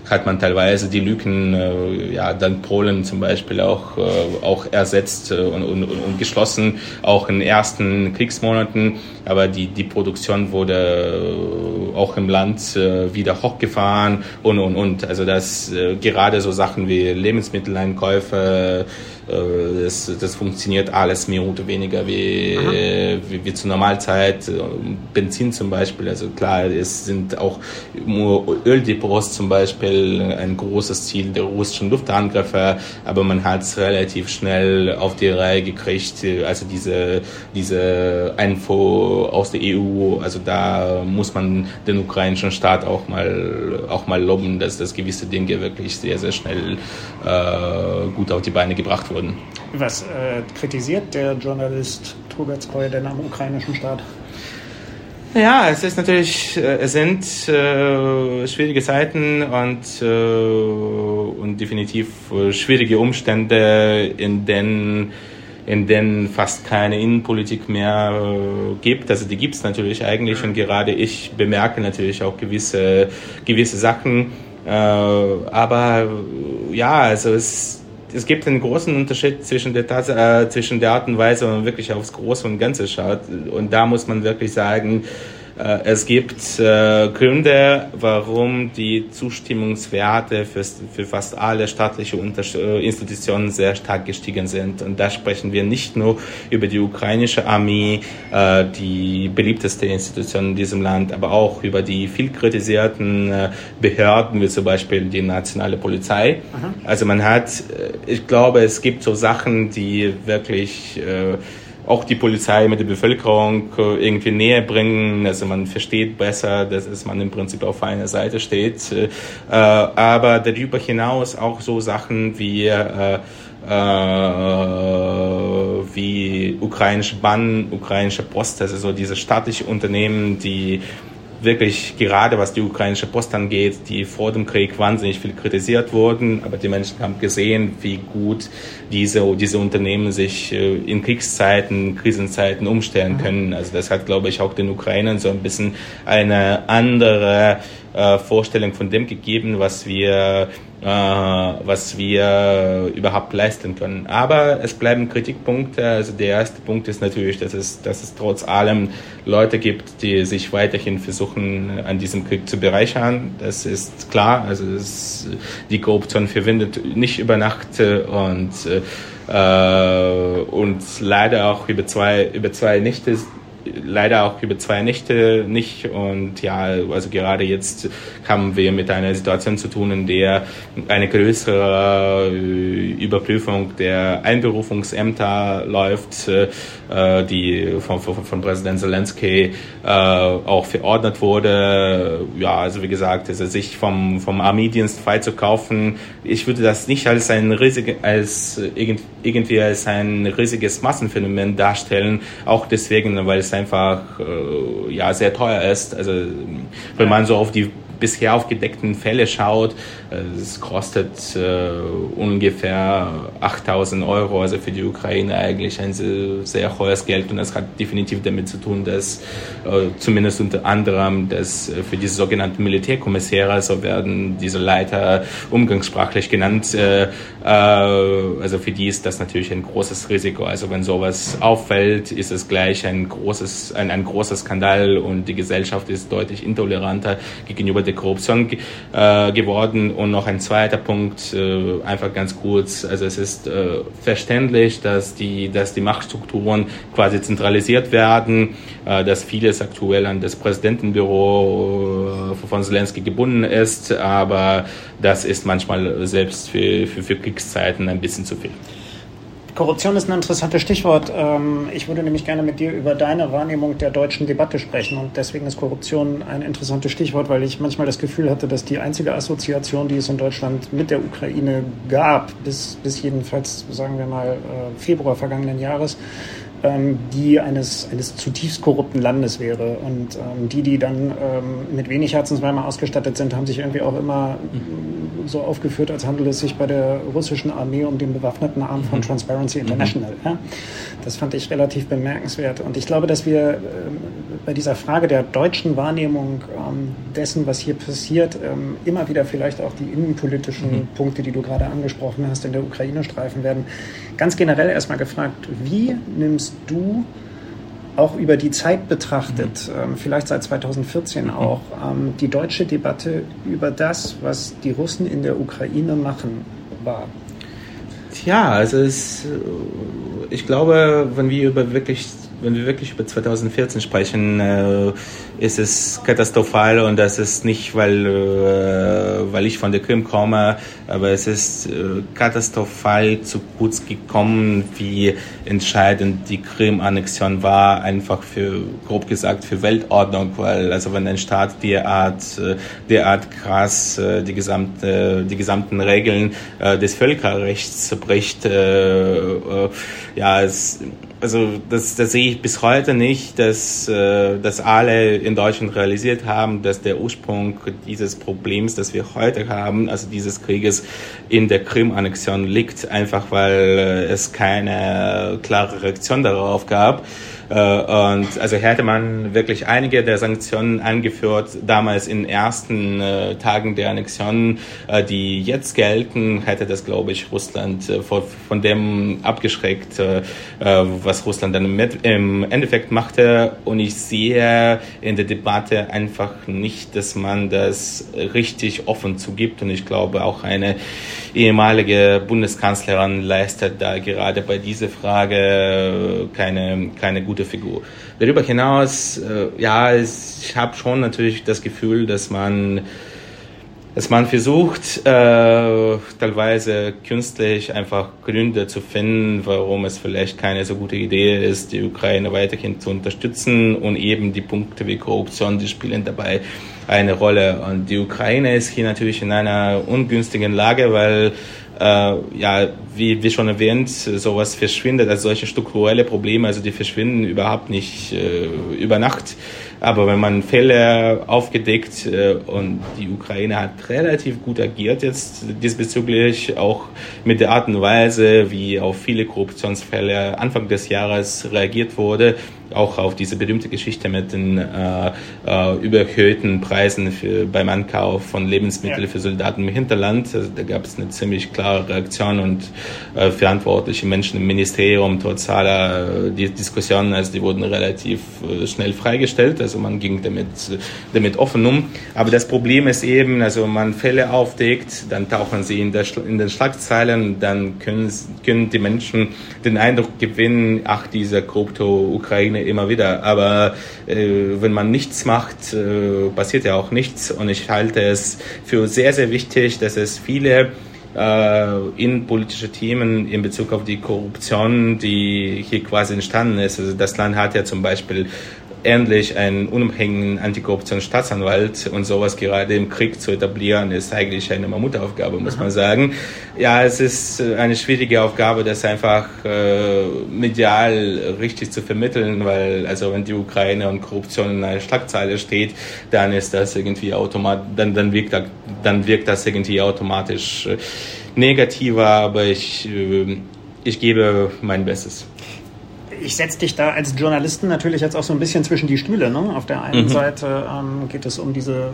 E: hat man teilweise die Lücken, äh, ja, dann Polen zum Beispiel auch, auch ersetzt und, und, und geschlossen, auch in den ersten Kriegsmonaten, aber die, die Produktion wurde auch im Land wieder hochgefahren und, und, und, also das gerade so Sachen wie Lebensmitteleinkäufe, äh, das, das funktioniert alles mehr oder weniger wie, wie, wie, zur Normalzeit. Benzin zum Beispiel, also klar, es sind auch Öldepots zum Beispiel ein großes Ziel der russischen Luftangriffe, aber man hat es relativ schnell auf die Reihe gekriegt, also diese, diese Info aus der EU, also da muss man den ukrainischen Staat auch mal, auch mal loben, dass das gewisse Dinge wirklich sehr, sehr schnell äh, gut auf die Beine gebracht wurden.
D: Was äh, kritisiert der Journalist Trubetskoy denn am ukrainischen Staat?
E: Ja, es ist natürlich, äh, es sind äh, schwierige Zeiten und, äh, und definitiv schwierige Umstände, in denen in denen fast keine Innenpolitik mehr äh, gibt. Also die gibt es natürlich eigentlich und gerade ich bemerke natürlich auch gewisse, gewisse Sachen. Äh, aber ja, also es es gibt einen großen Unterschied zwischen der, äh, zwischen der Art und Weise, wenn man wirklich aufs Große und Ganze schaut. Und da muss man wirklich sagen, es gibt äh, Gründe, warum die Zustimmungswerte für, für fast alle staatliche äh, Institutionen sehr stark gestiegen sind. Und da sprechen wir nicht nur über die ukrainische Armee, die beliebteste Institution in diesem Land, aber auch über die viel kritisierten Behörden, wie zum Beispiel die nationale Polizei. Also man hat, ich glaube, es gibt so Sachen, die wirklich auch die Polizei mit der Bevölkerung äh, irgendwie näher bringen. Also man versteht besser, dass man im Prinzip auf einer Seite steht. Äh, aber darüber hinaus auch so Sachen wie äh, wie ukrainische Bahn, ukrainische Post, also so diese staatliche Unternehmen, die wirklich gerade was die ukrainische Post angeht, die vor dem Krieg wahnsinnig viel kritisiert wurden, aber die Menschen haben gesehen, wie gut diese, diese Unternehmen sich äh, in Kriegszeiten, Krisenzeiten umstellen können. Also das hat, glaube ich, auch den Ukrainern so ein bisschen eine andere äh, Vorstellung von dem gegeben, was wir äh, was wir überhaupt leisten können. Aber es bleiben Kritikpunkte. Also der erste Punkt ist natürlich, dass es, dass es trotz allem Leute gibt, die sich weiterhin versuchen, an diesem Krieg zu bereichern. Das ist klar. Also ist, die Korruption verwendet nicht über Nacht und äh, und leider auch über zwei über zwei Nächte leider auch über zwei Nächte nicht. Und ja, also gerade jetzt haben wir mit einer Situation zu tun, in der eine größere äh, Überprüfung der Einberufungsämter läuft, äh, die von, von, von Präsident Zelensky äh, auch verordnet wurde. Ja, also wie gesagt, also sich vom, vom Armeedienst freizukaufen, ich würde das nicht als ein riesig, als irgendwie als ein riesiges Massenphänomen darstellen, auch deswegen, weil es einfach äh, ja sehr teuer ist. Also wenn man so auf die bisher aufgedeckten Fälle schaut, es kostet äh, ungefähr 8000 Euro, also für die Ukraine eigentlich ein sehr, sehr hohes Geld und das hat definitiv damit zu tun, dass äh, zumindest unter anderem dass äh, für diese sogenannten Militärkommissäre, so werden diese Leiter umgangssprachlich genannt, äh, äh, also für die ist das natürlich ein großes Risiko. Also wenn sowas auffällt, ist es gleich ein großes, ein, ein großer Skandal und die Gesellschaft ist deutlich intoleranter gegenüber der Korruption geworden und noch ein zweiter Punkt, äh, einfach ganz kurz. Also es ist äh, verständlich, dass die, dass die Machtstrukturen quasi zentralisiert werden, äh, dass vieles aktuell an das Präsidentenbüro äh, von Zelensky gebunden ist, aber das ist manchmal selbst für, für, für Kriegszeiten ein bisschen zu viel.
D: Korruption ist ein interessantes Stichwort. Ähm, ich würde nämlich gerne mit dir über deine Wahrnehmung der deutschen Debatte sprechen. Und deswegen ist Korruption ein interessantes Stichwort, weil ich manchmal das Gefühl hatte, dass die einzige Assoziation, die es in Deutschland mit der Ukraine gab, bis, bis jedenfalls, sagen wir mal, äh, Februar vergangenen Jahres, ähm, die eines, eines zutiefst korrupten Landes wäre. Und ähm, die, die dann ähm, mit wenig Herzenswärme ausgestattet sind, haben sich irgendwie auch immer mhm. so aufgeführt, als handele es sich bei der russischen Armee um den bewaffneten Arm von mhm. Transparency mhm. International. Ja? Das fand ich relativ bemerkenswert. Und ich glaube, dass wir ähm, bei dieser Frage der deutschen Wahrnehmung ähm, dessen, was hier passiert, ähm, immer wieder vielleicht auch die innenpolitischen mhm. Punkte, die du gerade angesprochen hast, in der Ukraine streifen werden. Ganz generell erstmal gefragt, wie nimmst du auch über die Zeit betrachtet, mhm. vielleicht seit 2014 mhm. auch, die deutsche Debatte über das, was die Russen in der Ukraine machen, wahr?
E: Tja, also es, ich glaube, wenn wir über wirklich wenn wir wirklich über 2014 sprechen, äh, ist es katastrophal und das ist nicht, weil, äh, weil ich von der Krim komme, aber es ist äh, katastrophal zu kurz gekommen, wie entscheidend die Krim-Annexion war, einfach für, grob gesagt, für Weltordnung, weil also wenn ein Staat derart, äh, derart krass äh, die, gesamte, die gesamten Regeln äh, des Völkerrechts bricht, ja, es also das, das sehe ich bis heute nicht, dass, äh, dass alle in Deutschland realisiert haben, dass der Ursprung dieses Problems, das wir heute haben, also dieses Krieges in der Krim-Annexion liegt, einfach weil äh, es keine klare Reaktion darauf gab. Äh, und also hätte man wirklich einige der Sanktionen angeführt, damals in ersten äh, Tagen der Annexion, äh, die jetzt gelten, hätte das, glaube ich, Russland von dem abgeschreckt, was Russland dann im Endeffekt machte. Und ich sehe in der Debatte einfach nicht, dass man das richtig offen zugibt. Und ich glaube, auch eine ehemalige Bundeskanzlerin leistet da gerade bei dieser Frage keine, keine gute Figur. Darüber hinaus, äh, ja, ich habe schon natürlich das Gefühl, dass man dass man versucht, äh, teilweise künstlich einfach Gründe zu finden, warum es vielleicht keine so gute Idee ist, die Ukraine weiterhin zu unterstützen und eben die Punkte wie Korruption, die spielen dabei eine Rolle. Und die Ukraine ist hier natürlich in einer ungünstigen Lage, weil äh, ja, wie, wie schon erwähnt, sowas verschwindet, also solche strukturelle Probleme, also die verschwinden überhaupt nicht äh, über Nacht. Aber wenn man Fälle aufgedeckt äh, und die Ukraine hat relativ gut agiert jetzt diesbezüglich, auch mit der Art und Weise, wie auf viele Korruptionsfälle Anfang des Jahres reagiert wurde, auch auf diese berühmte Geschichte mit den äh, äh, überhöhten Preisen für, beim Ankauf von Lebensmitteln ja. für Soldaten im Hinterland. Also, da gab es eine ziemlich klare Reaktion und äh, verantwortliche Menschen im Ministerium, trotz aller äh, die Diskussionen, also die wurden relativ äh, schnell freigestellt. Also man ging damit, damit offen um. Aber das Problem ist eben, also man Fälle aufdeckt, dann tauchen sie in, der, in den Schlagzeilen, dann können, können die Menschen den Eindruck gewinnen, ach, diese Krypto-Ukraine immer wieder. Aber äh, wenn man nichts macht, äh, passiert ja auch nichts. Und ich halte es für sehr, sehr wichtig, dass es viele äh, innenpolitische Themen in Bezug auf die Korruption, die hier quasi entstanden ist. Also das Land hat ja zum Beispiel endlich einen unabhängigen Antikorruptionsstaatsanwalt und sowas gerade im Krieg zu etablieren, ist eigentlich eine Mammutaufgabe, muss man sagen. Ja, es ist eine schwierige Aufgabe, das einfach äh, medial richtig zu vermitteln, weil also wenn die Ukraine und Korruption in einer Schlagzeile steht, dann ist das irgendwie automatisch, dann, dann, wirkt, dann wirkt das irgendwie automatisch äh, negativer, aber ich, äh, ich gebe mein Bestes
D: ich setze dich da als Journalisten natürlich jetzt auch so ein bisschen zwischen die Stühle. Ne? Auf der einen mhm. Seite ähm, geht es um diese,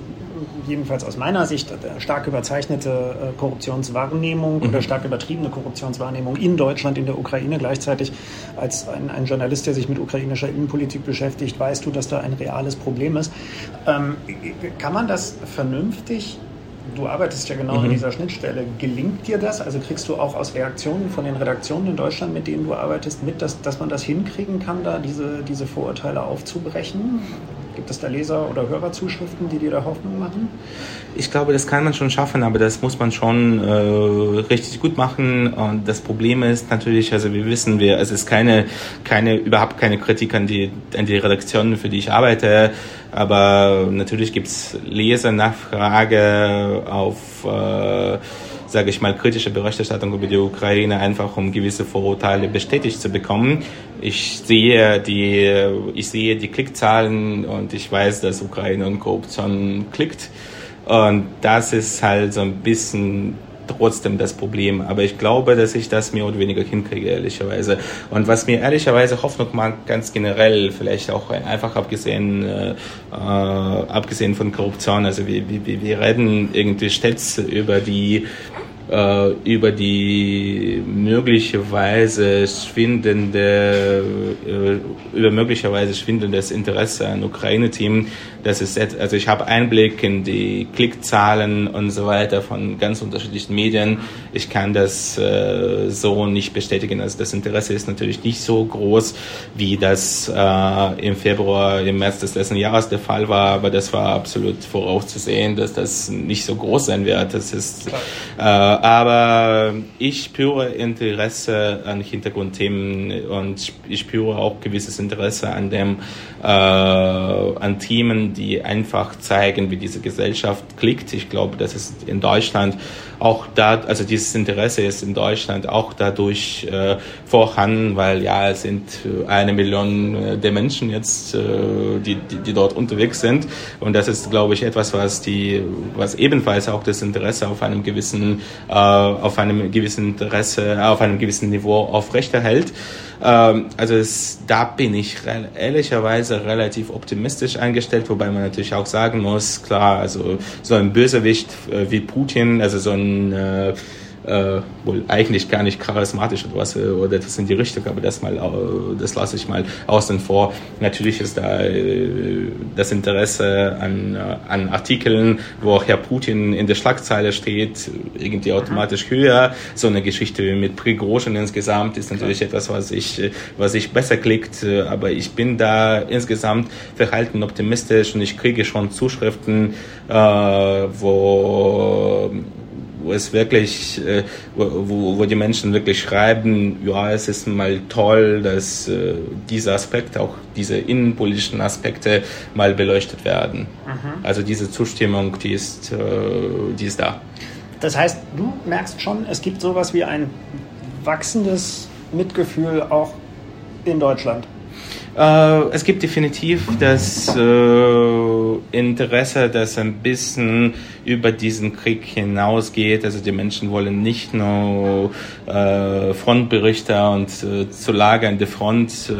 D: jedenfalls aus meiner Sicht, äh, stark überzeichnete äh, Korruptionswahrnehmung mhm. oder stark übertriebene Korruptionswahrnehmung in Deutschland, in der Ukraine. Gleichzeitig als ein, ein, Journalist, der sich mit ukrainischer Innenpolitik beschäftigt, weißt du, dass da ein reales Problem ist. Ähm, kann man das vernünftig du arbeitest ja genau mhm. an dieser Schnittstelle. Gelingt dir das? Also kriegst du auch aus Reaktionen von den Redaktionen in Deutschland, mit denen du arbeitest, mit, dass, dass man das hinkriegen kann, da diese, diese Vorurteile aufzubrechen? Gibt es da Leser- oder Hörerzuschriften, die dir da Hoffnung machen?
E: Ich glaube, das kann man schon schaffen, aber das muss man schon äh, richtig gut machen. Und das Problem ist natürlich, also wir wissen, wir, es ist keine, keine, überhaupt keine Kritik an die, an die Redaktion, für die ich arbeite. Aber natürlich gibt es Lesernachfrage auf äh, sage ich mal, kritische Berichterstattung über die Ukraine, einfach um gewisse Vorurteile bestätigt zu bekommen. Ich sehe die, ich sehe die Klickzahlen und ich weiß, dass Ukraine und Korruption klickt. Und das ist halt so ein bisschen trotzdem das Problem. Aber ich glaube, dass ich das mehr oder weniger hinkriege, ehrlicherweise. Und was mir ehrlicherweise Hoffnung macht, ganz generell, vielleicht auch einfach abgesehen, äh, äh abgesehen von Korruption, also wir, wir, wir reden irgendwie stets über die äh, über die möglicherweise schwindende, äh, über möglicherweise schwindendes Interesse an Ukraine-Team. Das ist also ich habe Einblick in die Klickzahlen und so weiter von ganz unterschiedlichen Medien. Ich kann das äh, so nicht bestätigen. Also das Interesse ist natürlich nicht so groß, wie das äh, im Februar, im März des letzten Jahres der Fall war, aber das war absolut vorauszusehen, dass das nicht so groß sein wird. Das ist, äh, aber ich spüre Interesse an Hintergrundthemen und ich spüre auch gewisses Interesse an dem, äh, an Themen, die einfach zeigen, wie diese Gesellschaft klickt. Ich glaube, das ist in Deutschland auch da, also dieses Interesse ist in Deutschland auch dadurch äh, vorhanden, weil ja, es sind eine Million äh, der Menschen jetzt, äh, die, die, die dort unterwegs sind. Und das ist, glaube ich, etwas, was die, was ebenfalls auch das Interesse auf einem gewissen, äh, auf einem gewissen Interesse, auf einem gewissen Niveau aufrechterhält. Ähm, also es, da bin ich ehrlicherweise relativ optimistisch eingestellt, wobei man natürlich auch sagen muss, klar, also so ein Bösewicht äh, wie Putin, also so ein äh, äh, wohl eigentlich gar nicht charismatisch oder was oder etwas in die Richtung, aber das mal, das lasse ich mal außen vor. Natürlich ist da äh, das Interesse an, äh, an Artikeln, wo auch Herr Putin in der Schlagzeile steht, irgendwie automatisch höher. So eine Geschichte mit Prigozhin insgesamt ist natürlich etwas, was ich, was ich besser klickt, aber ich bin da insgesamt verhalten optimistisch und ich kriege schon Zuschriften, äh, wo wo es wirklich, äh, wo, wo die Menschen wirklich schreiben, ja, es ist mal toll, dass äh, diese Aspekte, auch diese innenpolitischen Aspekte mal beleuchtet werden. Mhm. Also diese Zustimmung, die ist, äh, die ist da.
D: Das heißt, du merkst schon, es gibt sowas wie ein wachsendes Mitgefühl auch in Deutschland.
E: Äh, es gibt definitiv das äh, Interesse, das ein bisschen über diesen Krieg hinausgeht. Also die Menschen wollen nicht nur äh, Frontberichte und zur Lage an der Front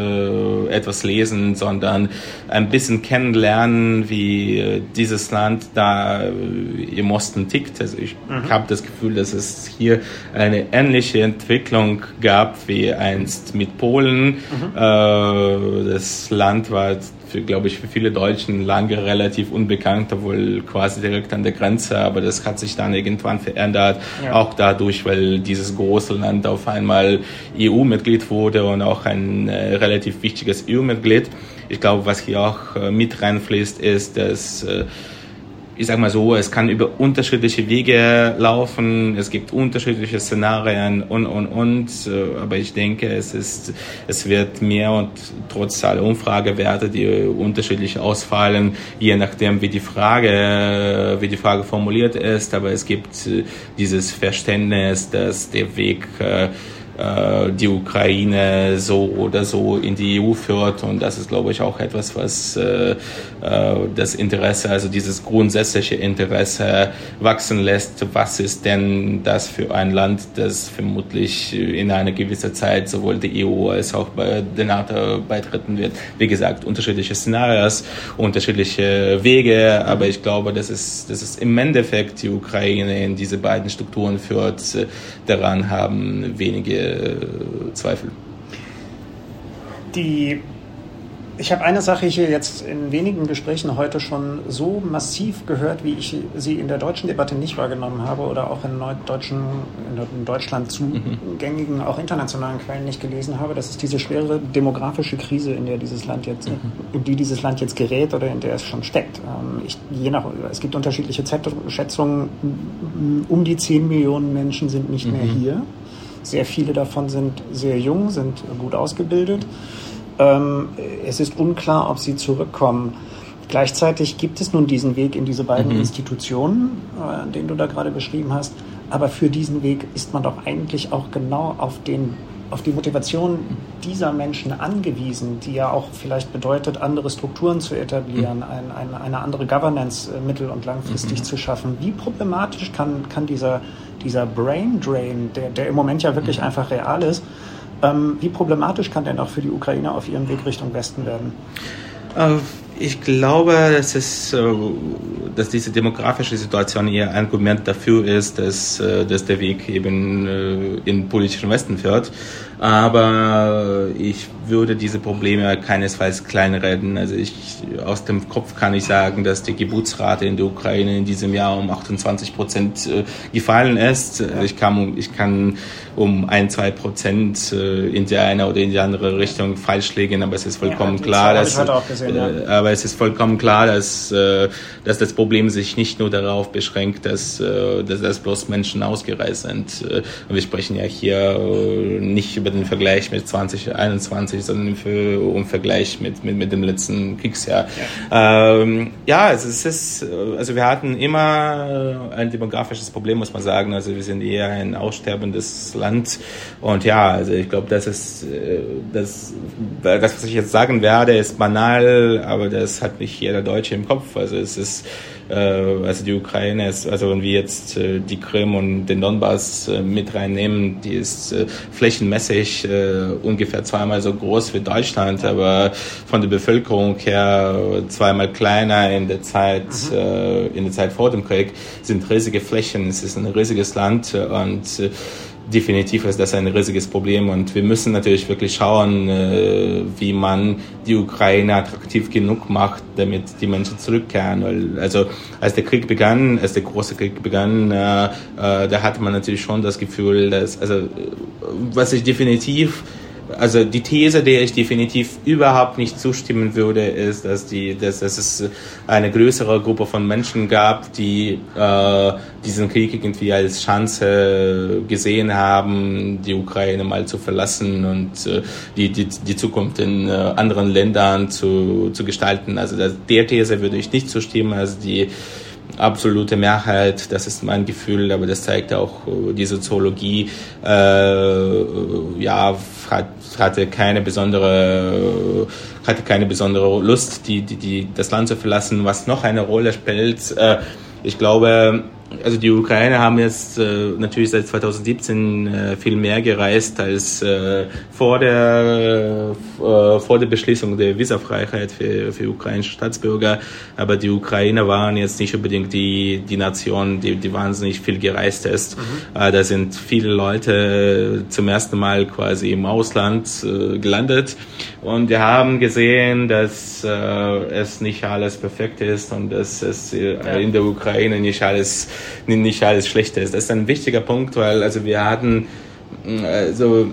E: etwas lesen, sondern ein bisschen kennenlernen, wie dieses Land da im Osten tickt. Also ich mhm. habe das Gefühl, dass es hier eine ähnliche Entwicklung gab wie einst mit Polen. Mhm. Das Land war für, glaube ich, für viele Deutschen lange relativ unbekannt, obwohl quasi direkt an der Grenze, aber das hat sich dann irgendwann verändert, ja. auch dadurch, weil dieses große Land auf einmal EU-Mitglied wurde und auch ein äh, relativ wichtiges EU-Mitglied. Ich glaube, was hier auch äh, mit reinfließt, ist, dass äh, ich sag mal so, es kann über unterschiedliche Wege laufen, es gibt unterschiedliche Szenarien und, und, und, äh, aber ich denke, es ist, es wird mehr und trotz aller Umfragewerte, die unterschiedlich ausfallen, je nachdem, wie die Frage, wie die Frage formuliert ist, aber es gibt äh, dieses Verständnis, dass der Weg, äh, die Ukraine so oder so in die EU führt. Und das ist, glaube ich, auch etwas, was äh, äh, das Interesse, also dieses grundsätzliche Interesse wachsen lässt. Was ist denn das für ein Land, das vermutlich in einer gewissen Zeit sowohl die EU als auch bei der NATO beitreten wird? Wie gesagt, unterschiedliche Szenarios, unterschiedliche Wege, aber ich glaube, dass es, dass es im Endeffekt die Ukraine in diese beiden Strukturen führt. Daran haben wenige Zweifel.
D: Die ich habe eine Sache hier jetzt in wenigen Gesprächen heute schon so massiv gehört, wie ich sie in der deutschen Debatte nicht wahrgenommen habe oder auch in, deutschen, in Deutschland zugängigen, auch internationalen Quellen nicht gelesen habe. Das ist diese schwere demografische Krise, in der dieses Land jetzt, in die dieses Land jetzt gerät oder in der es schon steckt. Ähm, ich, je nach, es gibt unterschiedliche Schätzungen. Um die 10 Millionen Menschen sind nicht mehr mhm. hier. Sehr viele davon sind sehr jung, sind gut ausgebildet. Ähm, es ist unklar, ob sie zurückkommen. Gleichzeitig gibt es nun diesen Weg in diese beiden mhm. Institutionen, äh, den du da gerade beschrieben hast. Aber für diesen Weg ist man doch eigentlich auch genau auf den auf die Motivation dieser Menschen angewiesen, die ja auch vielleicht bedeutet, andere Strukturen zu etablieren, mhm. ein, ein, eine andere Governance äh, mittel- und langfristig mhm. zu schaffen. Wie problematisch kann, kann dieser, dieser Brain Drain, der, der im Moment ja wirklich mhm. einfach real ist, ähm, wie problematisch kann der noch für die Ukraine auf ihrem Weg Richtung Westen werden?
E: Äh, ich glaube, dass, es, äh, dass diese demografische Situation eher ein Argument dafür ist, dass, äh, dass der Weg eben in politischen Westen führt. Aber ich würde diese Probleme keinesfalls kleinreden. Also ich, aus dem Kopf kann ich sagen, dass die Geburtsrate in der Ukraine in diesem Jahr um 28 Prozent äh, gefallen ist. Ich kann, ich kann um ein, zwei Prozent äh, in die eine oder in die andere Richtung falsch liegen, aber es ist vollkommen ja, klar, dass, gesehen, ja. Äh, aber es ist vollkommen klar, dass, dass das Problem sich nicht nur darauf beschränkt, dass, dass, dass bloß Menschen ausgereist sind. Wir sprechen ja hier nicht über den Vergleich mit 2021, sondern für, im Vergleich mit, mit, mit dem letzten Kriegsjahr. Ja, ähm, ja es ist, also wir hatten immer ein demografisches Problem, muss man sagen. Also wir sind eher ein aussterbendes Land. Und ja, also ich glaube, das ist äh, das, das, was ich jetzt sagen werde, ist banal, aber das hat nicht jeder Deutsche im Kopf. Also es ist also die Ukraine ist, also wenn wir jetzt äh, die Krim und den Donbass mit reinnehmen, die ist flächenmäßig ungefähr zweimal so groß wie Deutschland, aber von der Bevölkerung her zweimal kleiner in der Zeit, mhm. in der Zeit vor dem Krieg, sind riesige Flächen, es ist ein riesiges Land und definitiv ist das ein riesiges Problem und wir müssen natürlich wirklich schauen, äh, wie man die Ukraine attraktiv genug macht, damit die Menschen zurückkehren. Weil, also als der Krieg begann, als der große Krieg begann, äh, äh, da hatte man natürlich schon das Gefühl, dass also was ich definitiv also die These, der ich definitiv überhaupt nicht zustimmen würde, ist, dass, die, dass, dass es eine größere Gruppe von Menschen gab, die äh, diesen Krieg irgendwie als Chance gesehen haben, die Ukraine mal zu verlassen und äh, die, die, die Zukunft in äh, anderen Ländern zu, zu gestalten. Also das, der These würde ich nicht zustimmen. Also die absolute Mehrheit, das ist mein Gefühl, aber das zeigt auch äh, die Soziologie, äh, ja, hat, hatte keine besondere, hatte keine besondere Lust, die, die, die, das Land zu verlassen. Was noch eine Rolle spielt, äh, ich glaube, also die Ukrainer haben jetzt äh, natürlich seit 2017 äh, viel mehr gereist als äh, vor der äh, vor der Beschließung der Visafreiheit für, für ukrainische Staatsbürger. Aber die Ukrainer waren jetzt nicht unbedingt die die Nation, die die wahnsinnig viel gereist ist. Mhm. Äh, da sind viele Leute zum ersten Mal quasi im Ausland äh, gelandet und wir haben gesehen, dass äh, es nicht alles perfekt ist und dass es äh, in der Ukraine nicht alles nicht alles schlecht ist. Das ist ein wichtiger Punkt, weil also wir hatten also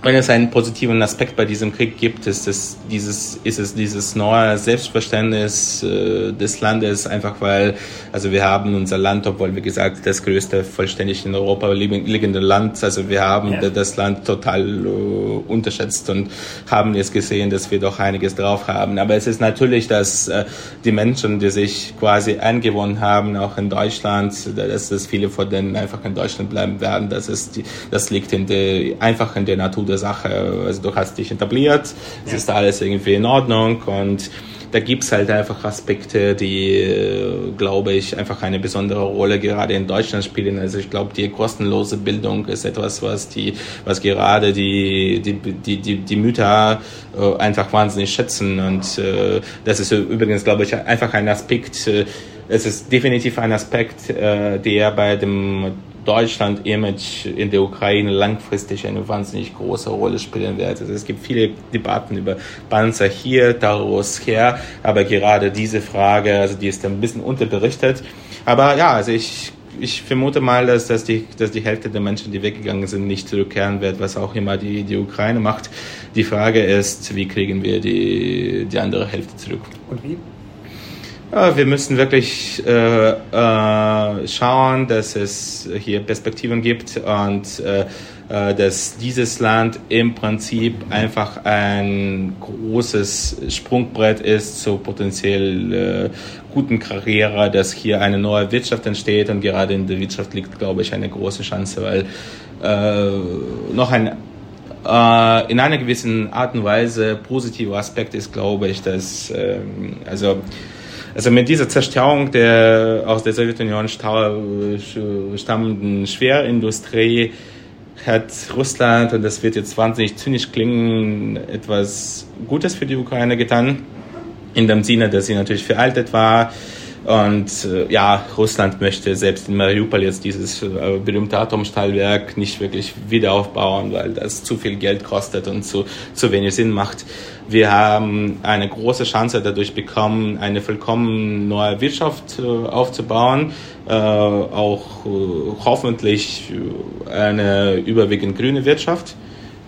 E: wenn es einen positiven Aspekt bei diesem Krieg gibt, ist es dieses, ist es dieses neue Selbstverständnis äh, des Landes, einfach weil, also wir haben unser Land, obwohl wie gesagt das größte vollständig in Europa liegende Land, also wir haben ja. das Land total uh, unterschätzt und haben jetzt gesehen, dass wir doch einiges drauf haben. Aber es ist natürlich, dass äh, die Menschen, die sich quasi eingewohnt haben, auch in Deutschland, dass, dass viele von denen einfach in Deutschland bleiben werden, das ist, die, das liegt in der, einfach in der Natur der Sache. Also du hast dich etabliert, es ist alles irgendwie in Ordnung und da gibt es halt einfach Aspekte, die, glaube ich, einfach eine besondere Rolle gerade in Deutschland spielen. Also ich glaube, die kostenlose Bildung ist etwas, was die, was gerade die, die, die, die, die Mütter äh, einfach wahnsinnig schätzen. Und äh, das ist übrigens, glaube ich, einfach ein Aspekt, äh, es ist definitiv ein Aspekt, äh, der bei dem Deutschland-Image in der Ukraine langfristig eine wahnsinnig große Rolle spielen wird. Also es gibt viele Debatten über Panzer hier, daraus her, aber gerade diese Frage, also die ist ein bisschen unterberichtet. Aber ja, also ich ich vermute mal, dass, dass, die, dass die Hälfte der Menschen, die weggegangen sind, nicht zurückkehren wird, was auch immer die, die Ukraine macht. Die Frage ist, wie kriegen wir die, die andere Hälfte zurück?
D: Und wie?
E: Wir müssen wirklich äh, äh, schauen, dass es hier Perspektiven gibt und äh, äh, dass dieses Land im Prinzip einfach ein großes Sprungbrett ist zur potenziell äh, guten Karriere, dass hier eine neue Wirtschaft entsteht und gerade in der Wirtschaft liegt, glaube ich, eine große Chance, weil äh, noch ein äh, in einer gewissen Art und Weise positiver Aspekt ist, glaube ich, dass ähm, also also mit dieser Zerstörung der aus der Sowjetunion stammenden Schwerindustrie hat Russland, und das wird jetzt wahnsinnig zynisch klingen, etwas Gutes für die Ukraine getan. In dem Sinne, dass sie natürlich veraltet war, Und äh, ja, Russland möchte selbst in Mariupol jetzt dieses äh, berühmte Atomstahlwerk nicht wirklich wieder aufbauen, weil das zu viel Geld kostet und zu, zu wenig Sinn macht. Wir haben eine große Chance dadurch bekommen, eine vollkommen neue Wirtschaft äh, aufzubauen, äh, auch äh, hoffentlich eine überwiegend grüne Wirtschaft.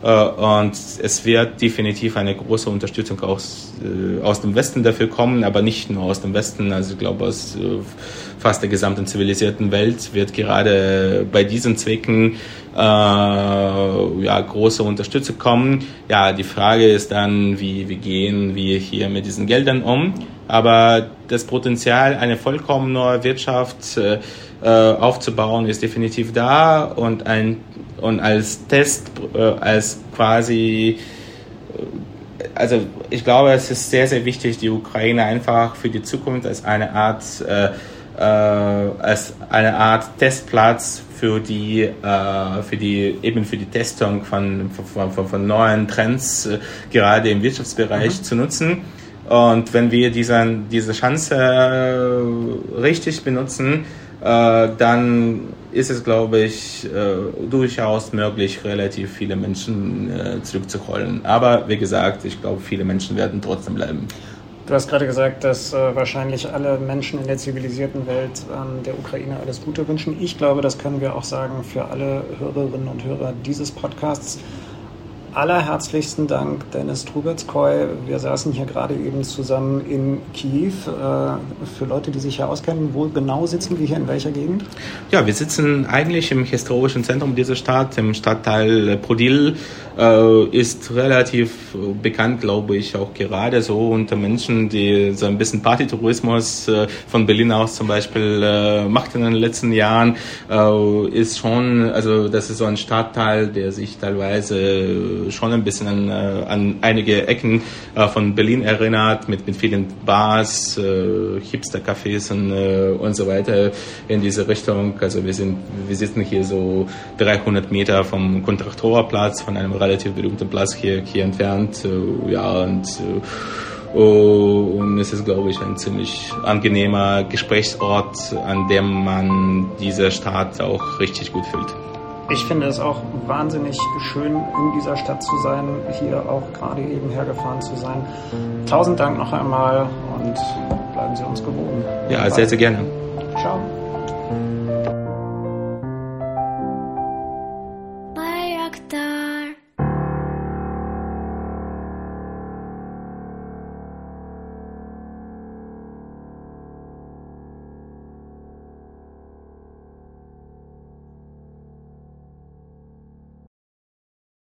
E: Äh, und es wird definitiv eine große Unterstützung aus, äh, aus dem Westen dafür kommen, aber nicht nur aus dem Westen. Also ich glaube, aus äh, fast der gesamten zivilisierten Welt wird gerade bei diesen Zwecken äh, ja, große Unterstützung kommen. Ja, die Frage ist dann, wie, wie gehen wir hier mit diesen Geldern um? Aber das Potenzial, eine vollkommen neue Wirtschaft äh, aufzubauen, ist definitiv da und ein und als Test, äh, als quasi, äh, also ich glaube, es ist sehr, sehr wichtig, die Ukraine einfach für die Zukunft als eine Art, äh, äh, als eine Art Testplatz für die, äh, für die, eben für die Testung von, von, von, von neuen Trends, gerade im Wirtschaftsbereich mhm. zu nutzen. Und wenn wir diesen, diese Chance richtig benutzen, dann ist es, glaube ich, äh, durchaus möglich, relativ viele Menschen äh, zurückzuholen. Aber wie gesagt, ich glaube, viele Menschen werden trotzdem bleiben.
D: Du hast gerade gesagt, dass äh, wahrscheinlich alle Menschen in der zivilisierten Welt ähm, der Ukraine alles Gute wünschen. Ich glaube, das können wir auch sagen für alle Hörerinnen und Hörer dieses Podcasts allerherzlichsten Dank, Dennis Trubetskoy. Wir saßen hier gerade eben zusammen in Kiew. Äh, für Leute, die sich hier auskennen, wo genau sitzen wir hier, in welcher Gegend?
E: Ja, wir sitzen eigentlich im historischen Zentrum dieser Stadt, im Stadtteil Prodil. Äh, ist relativ bekannt, glaube ich, auch gerade so unter Menschen, die so ein bisschen Partytourismus äh, von Berlin aus zum Beispiel macht in den letzten Jahren. Ist schon, also das ist so ein Stadtteil, der sich teilweise schon ein bisschen an, äh, an einige Ecken äh, von Berlin erinnert, mit, mit vielen Bars, äh, Hipster-Cafés und, und so weiter in diese Richtung. Also wir sind, wir sitzen hier so 300 Meter vom Kontraktorer Platz, von einem relativ berühmten Platz hier, hier entfernt. Ja, und äh, und es ist, glaube ich, ein ziemlich angenehmer Gesprächsort, an dem man diese Stadt auch richtig gut fühlt.
D: Ich finde es auch wahnsinnig schön, in dieser Stadt zu sein, hier auch gerade eben hergefahren zu sein. Tausend Dank noch einmal und bleiben Sie uns gewogen.
E: Ja, sehr, sehr gerne.
D: Ciao.